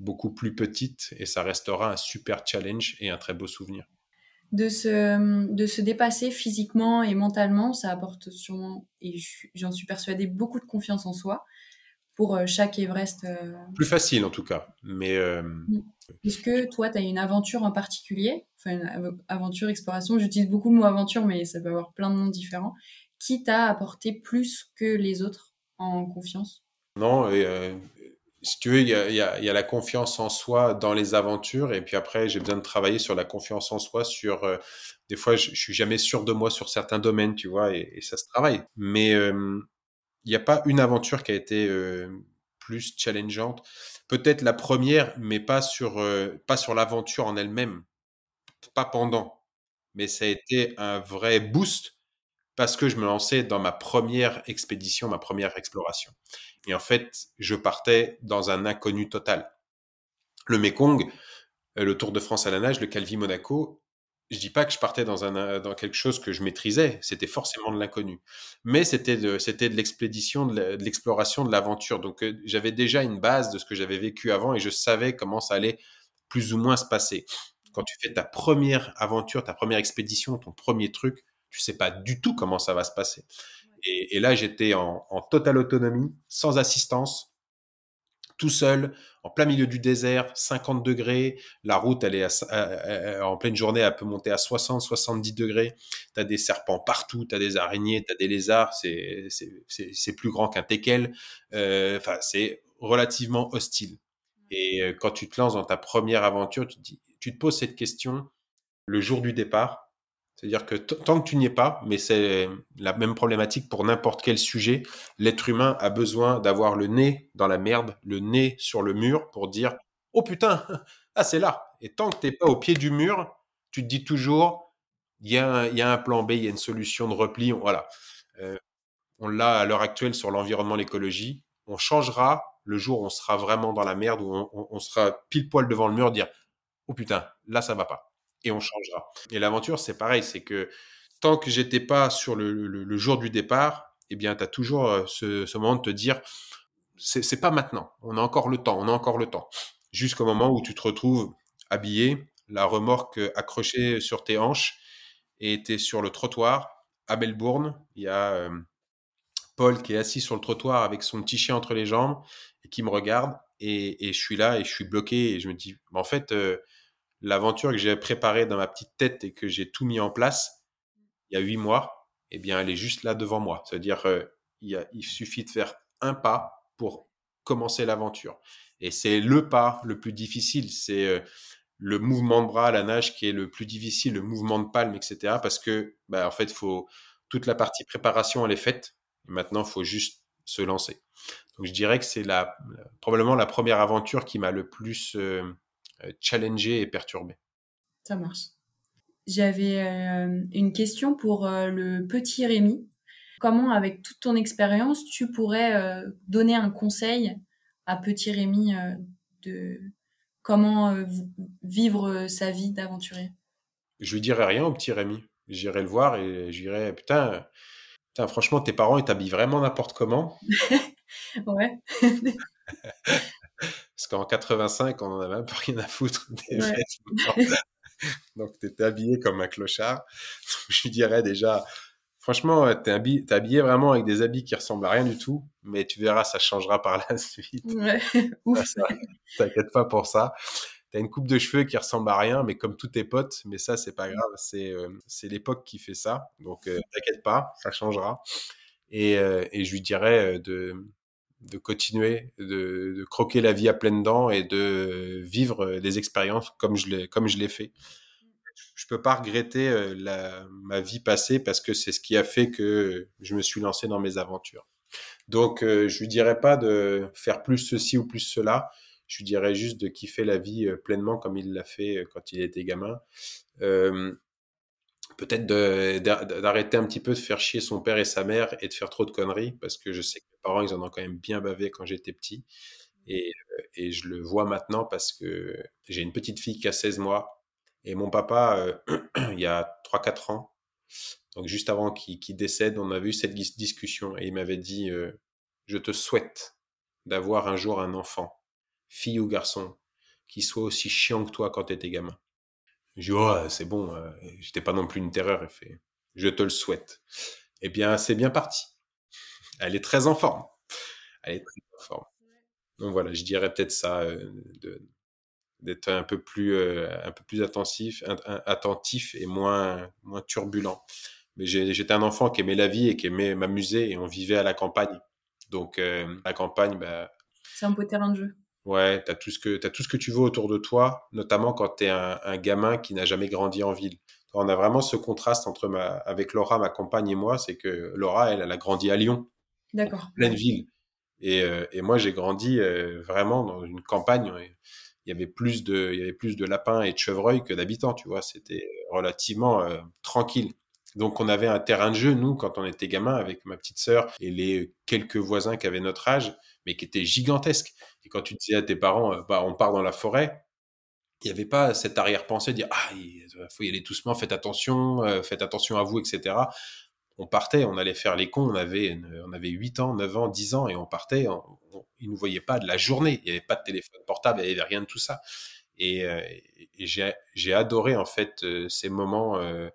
beaucoup plus petite et ça restera un super challenge et un très beau souvenir. De se, de se dépasser physiquement et mentalement, ça apporte sûrement, et j'en suis persuadée, beaucoup de confiance en soi pour euh, chaque Everest. Euh. Plus facile en tout cas. Mais euh, mm. Est-ce que toi, tu as une aventure en particulier, enfin une aventure, exploration, j'utilise beaucoup le mot aventure, mais ça peut avoir plein de noms différents, qui t'a apporté plus que les autres en confiance? Non, et, si tu veux, il y a, y a, la confiance en soi dans les aventures, et puis après, j'ai besoin de travailler sur la confiance en soi. Sur euh, des fois, je, je, suis jamais sûr de moi sur certains domaines, tu vois, et, ça se travaille. Mais euh, il n'y a pas une aventure qui a été euh, plus challengeante. Peut-être la première, mais pas sur pas sur l'aventure en elle-même, pas pendant. Mais ça a été un vrai boost parce que je me lançais dans ma première expédition, ma première exploration. Et en fait, je partais dans un inconnu total. Le Mekong, euh, le Tour de France à la nage, le Calvi Monaco, je dis pas que je partais dans, dans quelque chose que je maîtrisais, c'était forcément de l'inconnu. Mais c'était de, c'était de l'expédition, de l'exploration, de l'aventure. Donc euh, j'avais déjà une base de ce que j'avais vécu avant et je savais comment ça allait plus ou moins se passer. Quand tu fais ta première aventure, ta première expédition, ton premier truc, tu sais pas du tout comment ça va se passer. Et, là, j'étais en, totale autonomie, sans assistance, tout seul, en plein milieu du désert, 50 degrés. La route, elle est en pleine journée, elle peut monter à 60, 70 degrés. Tu as des serpents partout, tu as des araignées, tu as des lézards. C'est plus grand qu'un teckel. Euh, enfin, c'est relativement hostile. Et euh, quand tu te lances dans ta première aventure, tu tu te poses cette question le jour du départ c'est-à-dire que tant que tu n'y es pas, mais c'est la même problématique pour n'importe quel sujet, l'être humain a besoin d'avoir le nez dans la merde, le nez sur le mur pour dire Oh putain, <laughs> ah c'est là. Et tant que tu n'es pas au pied du mur, tu te dis toujours il y, a un, plan B, il y a une solution de repli. Voilà. Euh, on l'a à l'heure actuelle sur l'environnement, l'écologie. On changera le jour où on sera vraiment dans la merde, où on, sera pile poil devant le mur, dire Oh putain, là ça va pas et on changera. Et l'aventure, c'est pareil, c'est que tant que j'étais pas sur le, jour du départ, eh bien, tu as toujours euh, ce, moment de te dire, c'est pas maintenant, on a encore le temps, on a encore le temps. Jusqu'au moment où tu te retrouves habillé, la remorque accrochée sur tes hanches, et tu es sur le trottoir à Melbourne. Il y a euh, Paul qui est assis sur le trottoir avec son petit chien entre les jambes et qui me regarde. Et, je suis là et je suis bloqué et je me dis, en fait, euh, l'aventure que j'ai préparée dans ma petite tête et que j'ai tout mis en place il y a huit mois, eh bien, elle est juste là devant moi. C'est-à-dire, euh, il, suffit de faire un pas pour commencer l'aventure. Et c'est le pas le plus difficile. C'est euh, le mouvement de bras la nage qui est le plus difficile, le mouvement de palme, etc. Parce que, bah, en fait, faut toute la partie préparation, elle est faite. maintenant, il faut juste se lancer. Donc, je dirais que c'est la, probablement la première aventure qui m'a le plus euh, challenger et perturber. Ça marche. J'avais euh, une question pour euh, le petit Rémi. Comment, avec toute ton expérience, tu pourrais donner un conseil à petit Rémi de comment vivre sa vie d'aventurier Je lui dirais rien au petit Rémi. J'irai le voir et je dirais putain, putain, franchement, tes parents, ils t'habillent vraiment n'importe comment. <laughs> ouais. <laughs> Parce qu'en 85, on en avait un peu rien à foutre des Ouais. vêtements. <laughs> Donc, tu étais habillé comme un clochard. Je lui dirais déjà, franchement, tu es habillé, vraiment avec des habits qui ressemblent à rien du tout, mais tu verras, ça changera par la <laughs> suite. Ouais. <laughs> T'inquiète pas pour ça. T'as une coupe de cheveux qui ressemble à rien, mais comme tous tes potes, mais ça, c'est pas grave, c'est euh, c'est l'époque qui fait ça. Donc, euh, t'inquiète pas, ça changera. Et, euh, et je lui dirais de, de continuer, de, croquer la vie à pleines dents et de vivre des expériences comme je l'ai comme je l'ai fait. Je peux pas regretter euh, la, ma vie passée parce que c'est ce qui a fait que je me suis lancé dans mes aventures. Donc, euh, je lui dirais pas de faire plus ceci ou plus cela. Je lui dirais juste de kiffer la vie euh, pleinement comme il l'a fait euh, quand il était gamin. Euh, Peut-être d'arrêter un petit peu de faire chier son père et sa mère et de faire trop de conneries parce que je sais que mes parents, ils en ont quand même bien bavé quand j'étais petit. Et, euh, et je le vois maintenant parce que j'ai une petite fille qui a 16 mois et mon papa, euh, <clears throat> il y a trois quatre ans, donc juste avant qu'il décède, on avait eu cette dis- discussion et il m'avait dit euh, Je te souhaite d'avoir un jour un enfant, fille ou garçon, qui soit aussi chiant que toi quand tu étais gamin. Je dis Oh, c'est bon, euh, j'étais pas non plus une terreur. Je te le souhaite. Eh bien, c'est bien parti. Elle est très en forme. Elle est très en forme. Donc voilà, je dirais peut-être ça, euh, d'être un peu plus, euh, un peu plus attentif, attentif et moins, moins turbulent. Mais j'étais un enfant qui aimait la vie et qui aimait m'amuser et on vivait à la campagne. Donc la campagne, bah, C'est un beau terrain de jeu. Ouais, t'as tout ce que t'as tout ce que tu veux autour de toi, notamment quand t'es un, un gamin qui n'a jamais grandi en ville. On a vraiment ce contraste entre ma, avec Laura, ma compagne et moi, c'est que Laura, elle, elle a grandi à Lyon D'accord. pleine ville. Et, euh, et moi, j'ai grandi euh, vraiment dans une campagne. Il y avait plus de, il y avait plus de lapins et de chevreuils que d'habitants, tu vois. C'était relativement euh, tranquille. Donc, on avait un terrain de jeu, nous, quand on était gamin, avec ma petite sœur et les quelques voisins qui avaient notre âge, mais qui étaient gigantesques. Et quand tu disais à tes parents, euh, bah, on part dans la forêt, il n'y avait pas cette arrière-pensée de dire, ah, il faut y aller doucement, faites attention, euh, faites attention à vous, etc on partait, on allait faire les cons, on avait, on avait 8 ans, 9 ans, 10 ans, et on partait, on, ils ne nous voyaient pas de la journée, il n'y avait pas de téléphone portable, il n'y avait rien de tout ça. Et, euh, j'ai adoré en fait euh, ces moments euh,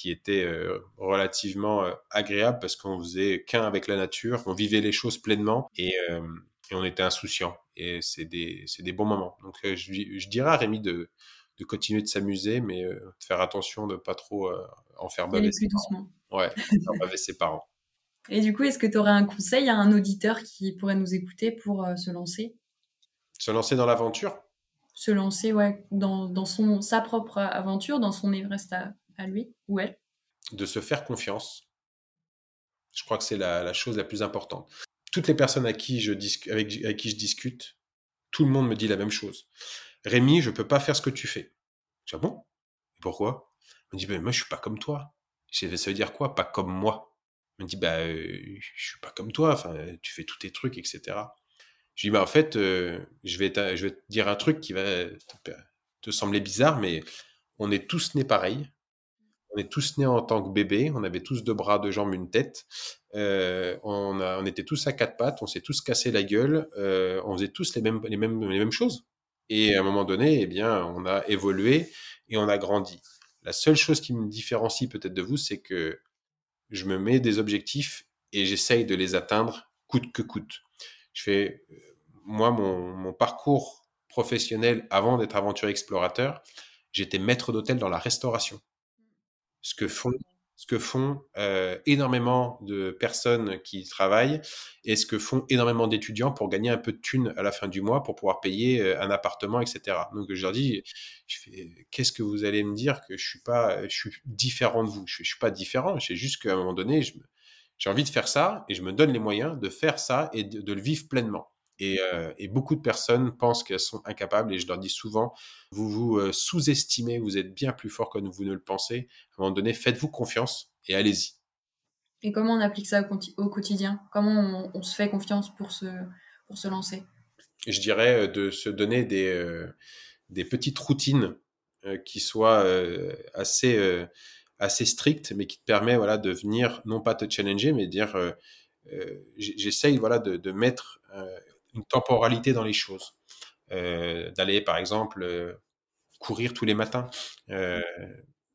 qui étaient euh, relativement euh, agréables parce qu'on faisait qu'un avec la nature, on vivait les choses pleinement et, euh, et on était insouciant. Et c'est des, c'est des bons moments. Donc euh, je, je dirais à Rémi de, de continuer de s'amuser, mais euh, de faire attention de pas trop euh, en faire baver plus doucement. Ouais, faire baver ses parents. <laughs> Et du coup, est-ce que tu aurais un conseil à un auditeur qui pourrait nous écouter pour euh, se lancer? Se lancer dans l'aventure? Se lancer ouais, dans, dans son, sa propre aventure, dans son Everest à, à lui de se faire confiance. Je crois que c'est la, chose la plus importante. Toutes les personnes à qui je avec, qui je discute, tout le monde me dit la même chose. Rémi, je peux pas faire ce que tu fais. Je dis, ah bon? Pourquoi? Il me dit, ben, moi, je suis pas comme toi. Ça veut dire quoi Pas comme moi? Il me dit, bah, euh, je suis pas comme toi. Enfin, tu fais tous tes trucs, etc. Je dis, bah, en fait, euh, je, vais te, dire un truc qui va te sembler bizarre, mais on est tous nés pareils. On est tous nés en tant que bébés, on avait tous deux bras, deux jambes, une tête. Euh, on, était tous à quatre pattes, on s'est tous cassé la gueule, euh, on faisait tous les mêmes, les, mêmes, les mêmes choses. Et à un moment donné, eh bien, on a évolué et on a grandi. La seule chose qui me différencie peut-être de vous, c'est que je me mets des objectifs et j'essaye de les atteindre coûte que coûte. Je fais, moi, mon, mon parcours professionnel avant d'être aventurier explorateur, j'étais maître d'hôtel dans la restauration ce que font, ce que font euh, énormément de personnes qui travaillent et ce que font énormément d'étudiants pour gagner un peu de thunes à la fin du mois pour pouvoir payer euh, un appartement, etc. Donc je leur dis, je fais, qu'est-ce que vous allez me dire que je suis pas, je suis différent de vous? Je, je suis pas différent. C'est juste qu'à un moment donné, j'ai envie de faire ça et je me donne les moyens de faire ça et de le vivre pleinement. Et, euh, et, beaucoup de personnes pensent qu'elles sont incapables et je leur dis souvent, vous vous euh, sous-estimez, vous êtes bien plus fort que vous ne le pensez. À un moment donné, faites-vous confiance et allez-y. Et comment on applique ça au, quotidien? Comment on, on, se fait confiance pour se, pour se lancer? Je dirais de se donner des, euh, des petites routines euh, qui soient euh, assez, assez strictes, mais qui te permettent voilà, de venir, non pas te challenger, mais dire, euh, j'essaye voilà, de, de mettre euh, une temporalité dans les choses. euh, d'aller, par exemple, euh, courir tous les matins. Euh,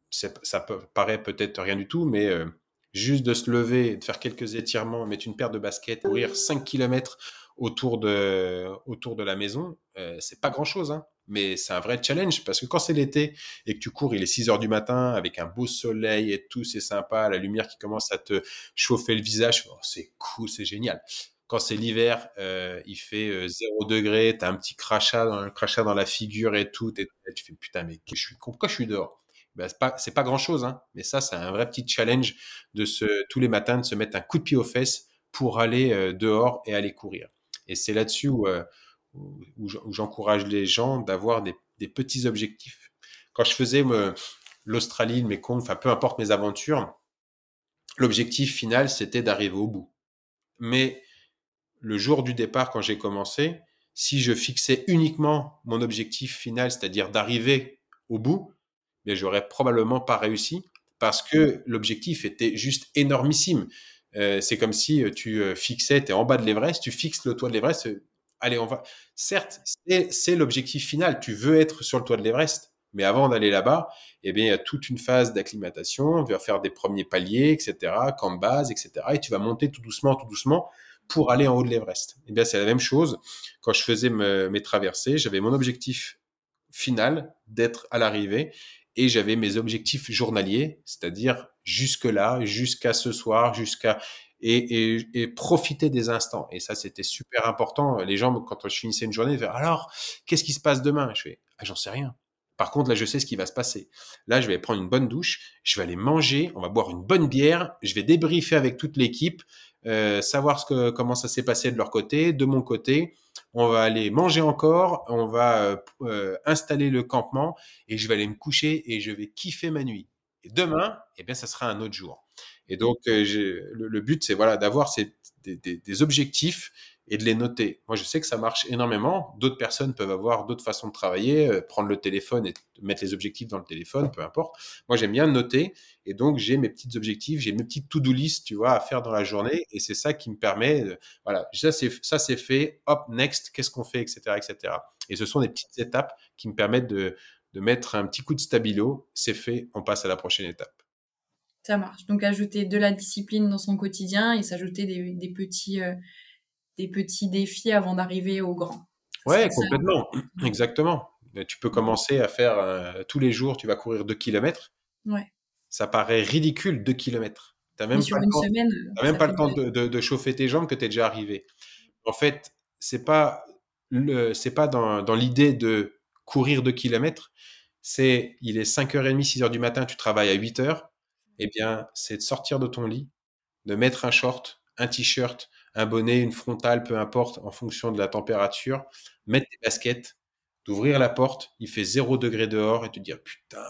ça peut, paraît peut-être rien du tout, mais juste de se lever, de faire quelques étirements, mettre une paire de baskets, courir 5 km autour de, autour de la maison, c'est pas grand-chose. Hein mais c'est un vrai challenge parce que quand c'est l'été et que tu cours, il est 6 heures du matin avec un beau soleil et tout, c'est sympa, la lumière qui commence à te chauffer le visage, oh, c'est cool, c'est génial. Quand c'est l'hiver, euh, il fait euh, 0 degré, t'as un petit crachat dans, la figure et tout, et tu fais putain, mais pourquoi je suis dehors? Ben, c'est pas, grand chose, hein, mais ça, c'est un vrai petit challenge de se, tous les matins, de se mettre un coup de pied aux fesses pour aller euh, dehors et aller courir. Et c'est là-dessus où, euh, où, j'encourage les gens d'avoir des, petits objectifs. Quand je faisais l'Australie, mes comptes, enfin peu importe mes aventures, l'objectif final c'était d'arriver au bout. Mais le jour du départ, quand j'ai commencé, si je fixais uniquement mon objectif final, c'est-à-dire d'arriver au bout, mais j'aurais probablement pas réussi parce que l'objectif était juste énormissime. Euh, c'est comme si tu euh, fixais, tu es en bas de l'Everest, tu fixes le toit de l'Everest, allez, on va. Certes, c'est l'objectif final. Tu veux être sur le toit de l'Everest, mais avant d'aller là-bas, eh bien, il y a toute une phase d'acclimatation. Tu vas faire des premiers paliers, etc., camp de base, etc. Et tu vas monter tout doucement, tout doucement pour aller en haut de l'Everest. Eh bien, c'est la même chose. Quand je faisais mes traversées, j'avais mon objectif final d'être à l'arrivée et j'avais mes objectifs journaliers, c'est-à-dire jusque là, jusqu'à ce soir, jusqu'à et, profiter des instants. Et ça, c'était super important. Les gens, quand je finissais une journée, ils disaient alors, qu'est-ce qui se passe demain? Je fais, ah, j'en sais rien. Par contre, là, je sais ce qui va se passer. Là, je vais prendre une bonne douche, je vais aller manger, on va boire une bonne bière, je vais débriefer avec toute l'équipe, euh, savoir ce que, comment ça s'est passé de leur côté, de mon côté. On va aller manger encore, on va euh, euh, installer le campement et je vais aller me coucher et je vais kiffer ma nuit. Et demain, eh bien, ça sera un autre jour. Et donc, le, but, c'est voilà, d'avoir des, objectifs et de les noter. Moi, je sais que ça marche énormément. D'autres personnes peuvent avoir d'autres façons de travailler, euh, prendre le téléphone et mettre les objectifs dans le téléphone, peu importe. Moi, j'aime bien noter. Et donc, j'ai mes petits objectifs, j'ai mes petites to-do list, tu vois, à faire dans la journée. Et c'est ça qui me permet, voilà, ça c'est, ça fait, hop, next, qu'est-ce qu'on fait, etc., etc. Et ce sont des petites étapes qui me permettent de, de mettre un petit coup de stabilo. C'est fait, on passe à la prochaine étape. Ça marche. Donc ajouter de la discipline dans son quotidien et s'ajouter des, petits, euh, des petits défis avant d'arriver au grand. Ouais, complètement. <clears throat> Exactement. Tu peux commencer à faire euh, tous les jours, tu vas courir 2 km. Ouais. Ça paraît ridicule, 2 km. Tu n'as même, pas, le temps, semaine, même pas le temps de, de, chauffer tes jambes que tu es déjà arrivé. En fait, c'est pas c'est pas dans, dans l'idée de courir 2 km, c'est il est 5h30, 6h du matin, tu travailles à 8h, eh bien, c'est de sortir de ton lit, de mettre un short, un t-shirt, un bonnet, une frontale, peu importe, en fonction de la température, mettre tes baskets, d'ouvrir la porte, il fait 0 degré dehors et te dire putain,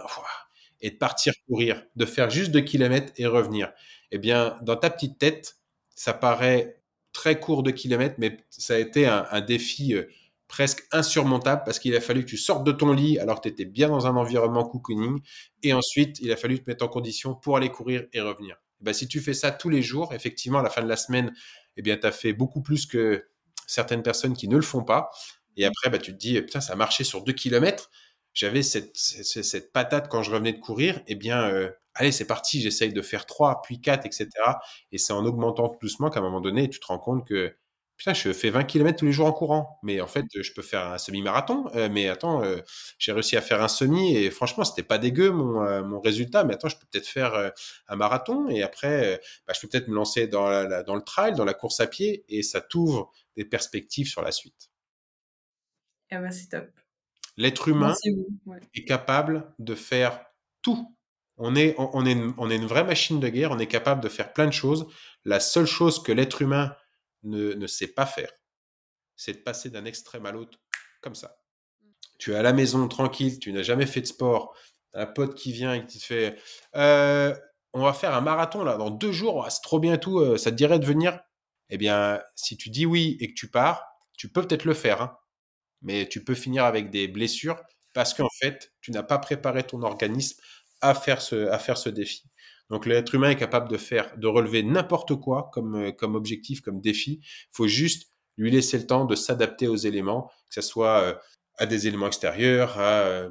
et de partir courir, de faire juste 2 km et revenir. Eh bien, dans ta petite tête, ça paraît très court de kilomètres, mais ça a été un, défi euh, presque insurmontable parce qu'il a fallu que tu sortes de ton lit alors que tu étais bien dans un environnement cocooning et ensuite il a fallu te mettre en condition pour aller courir et revenir. Ben, si tu fais ça tous les jours, effectivement, à la fin de la semaine, eh bien, tu as fait beaucoup plus que certaines personnes qui ne le font pas. Et après, bah, tu te dis, putain, ça a marché sur deux kilomètres. J'avais cette, cette, patate quand je revenais de courir. Eh bien, euh, allez, c'est parti, j'essaye de faire trois, puis quatre, etc. Et c'est en augmentant tout doucement qu'à un moment donné, tu te rends compte que Putain, je fais 20 km tous les jours en courant. Mais en fait, je peux faire un semi-marathon. Euh, mais attends, euh, j'ai réussi à faire un semi et franchement, c'était pas dégueu mon, euh, mon résultat. Mais attends, je peux peut-être faire un marathon et après, bah, je peux peut-être me lancer dans, la, dans le trail, dans la course à pied et ça t'ouvre des perspectives sur la suite. Ah bah, c'est top. L'être humain est capable de faire tout. On est, on, est on est une vraie machine de guerre. On est capable de faire plein de choses. La seule chose que l'être humain ne, sait pas faire, c'est de passer d'un extrême à l'autre comme ça. Mmh. Tu es à la maison tranquille, tu n'as jamais fait de sport, un pote qui vient et qui te fait euh, On va faire un marathon là dans deux jours, c'est trop bien tout, euh, ça te dirait de venir? Eh bien, si tu dis oui et que tu pars, tu peux peut-être le faire, hein. mais tu peux finir avec des blessures parce qu'en fait, tu n'as pas préparé ton organisme à faire ce, à faire ce défi. Donc l'être humain est capable de faire, de relever n'importe quoi comme, euh, comme objectif, comme défi. Il faut juste lui laisser le temps de s'adapter aux éléments, que ce soit euh, à des éléments extérieurs, à,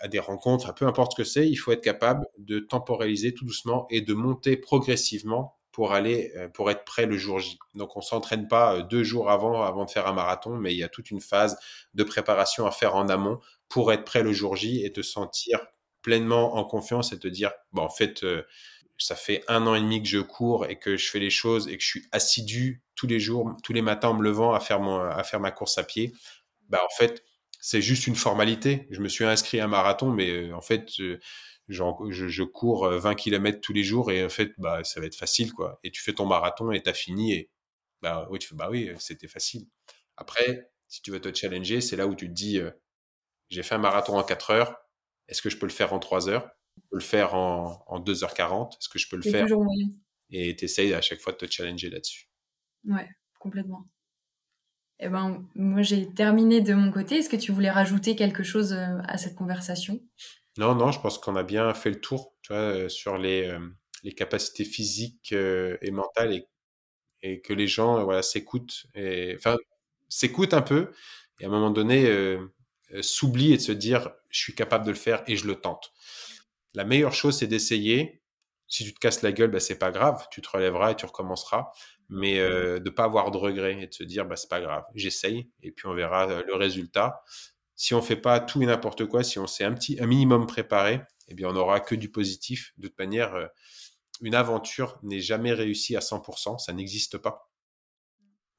à, des rencontres, peu importe ce que c'est, il faut être capable de temporaliser tout doucement et de monter progressivement pour aller euh, pour être prêt le jour J. Donc on s'entraîne pas euh, deux jours avant avant de faire un marathon, mais il y a toute une phase de préparation à faire en amont pour être prêt le jour J et te sentir pleinement en confiance et te dire bon en fait euh, ça fait un an et demi que je cours et que je fais les choses et que je suis assidu tous les jours, tous les matins en me levant à faire mon à faire ma course à pied. Bah en fait c'est juste une formalité. Je me suis inscrit à un marathon, mais en fait je, je, cours 20 euh, km tous les jours et en fait, bah, ça va être facile, quoi. Et tu fais ton marathon et t'as fini et bah oui, tu fais, bah oui, c'était facile. Après, si tu veux te challenger, c'est là où tu te dis, euh, j'ai fait un marathon en 4 heures, est-ce que je peux le faire en 3 heures? Je peux le faire en, en 2h40 Est-ce que je peux le faire? Et tu essayes à chaque fois de te challenger là-dessus. Ouais, complètement. Eh ben, moi, j'ai terminé de mon côté. Est-ce que tu voulais rajouter quelque chose euh, à cette conversation? Non, non, je pense qu'on a bien fait le tour, tu vois, euh, sur les, euh, les capacités physiques euh, et mentales et, et, que les gens, voilà, s'écoutent enfin, s'écoutent un peu et à un moment donné, s'oublient et de se dire, je suis capable de le faire et je le tente. La meilleure chose, c'est d'essayer. Si tu te casses la gueule, bah, c'est pas grave, tu te relèveras et tu recommenceras. Mais de ne pas avoir de regrets et de se dire, bah, c'est pas grave, j'essaye et puis on verra le résultat si on fait pas tout et n'importe quoi, si on s'est un un minimum préparé, eh bien, on n'aura que du positif. De toute manière, euh, une aventure n'est jamais réussie à 100%, ça n'existe pas.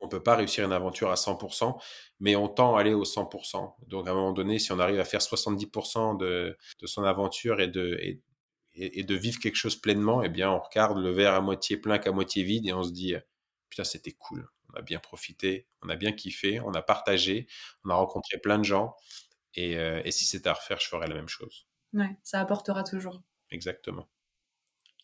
On peut pas réussir une aventure à 100%, mais on tend à aller au 100%. Donc, à un moment donné, si on arrive à faire 70% de, de son aventure et de, et, et, de vivre quelque chose pleinement, eh bien, on regarde le verre à moitié plein qu'à moitié vide et on se dit, putain, c'était cool on a bien profité, on a bien kiffé, on a partagé, on a rencontré plein de gens. Et, euh, si c'était à refaire, je ferais la même chose. Ouais, ça apportera toujours. Exactement.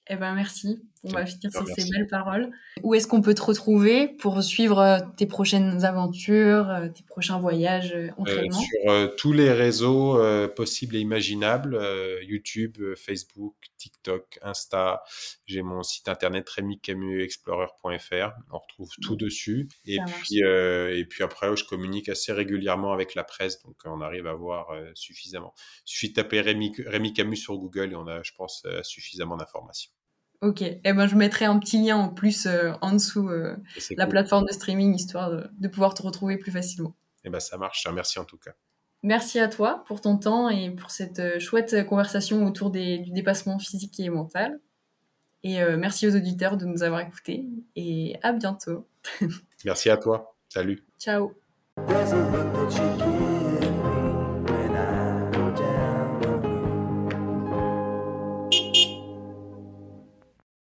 Eh ben merci. On va finir sur ces belles paroles. Où est-ce qu'on peut te retrouver pour suivre euh, tes prochaines aventures, euh, tes prochains voyages, euh, entraînements? Sur tous les réseaux possibles et imaginables YouTube, Facebook, TikTok, Insta. J'ai mon site internet rémicamusexplorer.fr. On retrouve tout dessus. Et puis et puis après, je communique assez régulièrement avec la presse, donc on arrive à voir suffisamment. Il suffit de taper Rémi, Rémi Camus sur Google et on a, je pense, suffisamment d'informations. Ok, eh ben, je mettrai un petit lien en plus euh, en dessous euh, la plateforme de streaming histoire de, pouvoir te retrouver plus facilement. Eh ben, ça marche, merci en tout cas. Merci à toi pour ton temps et pour cette euh, chouette conversation autour des, du dépassement physique et mental. Et merci aux auditeurs de nous avoir écoutés et à bientôt. <laughs> merci à toi. Salut. Ciao.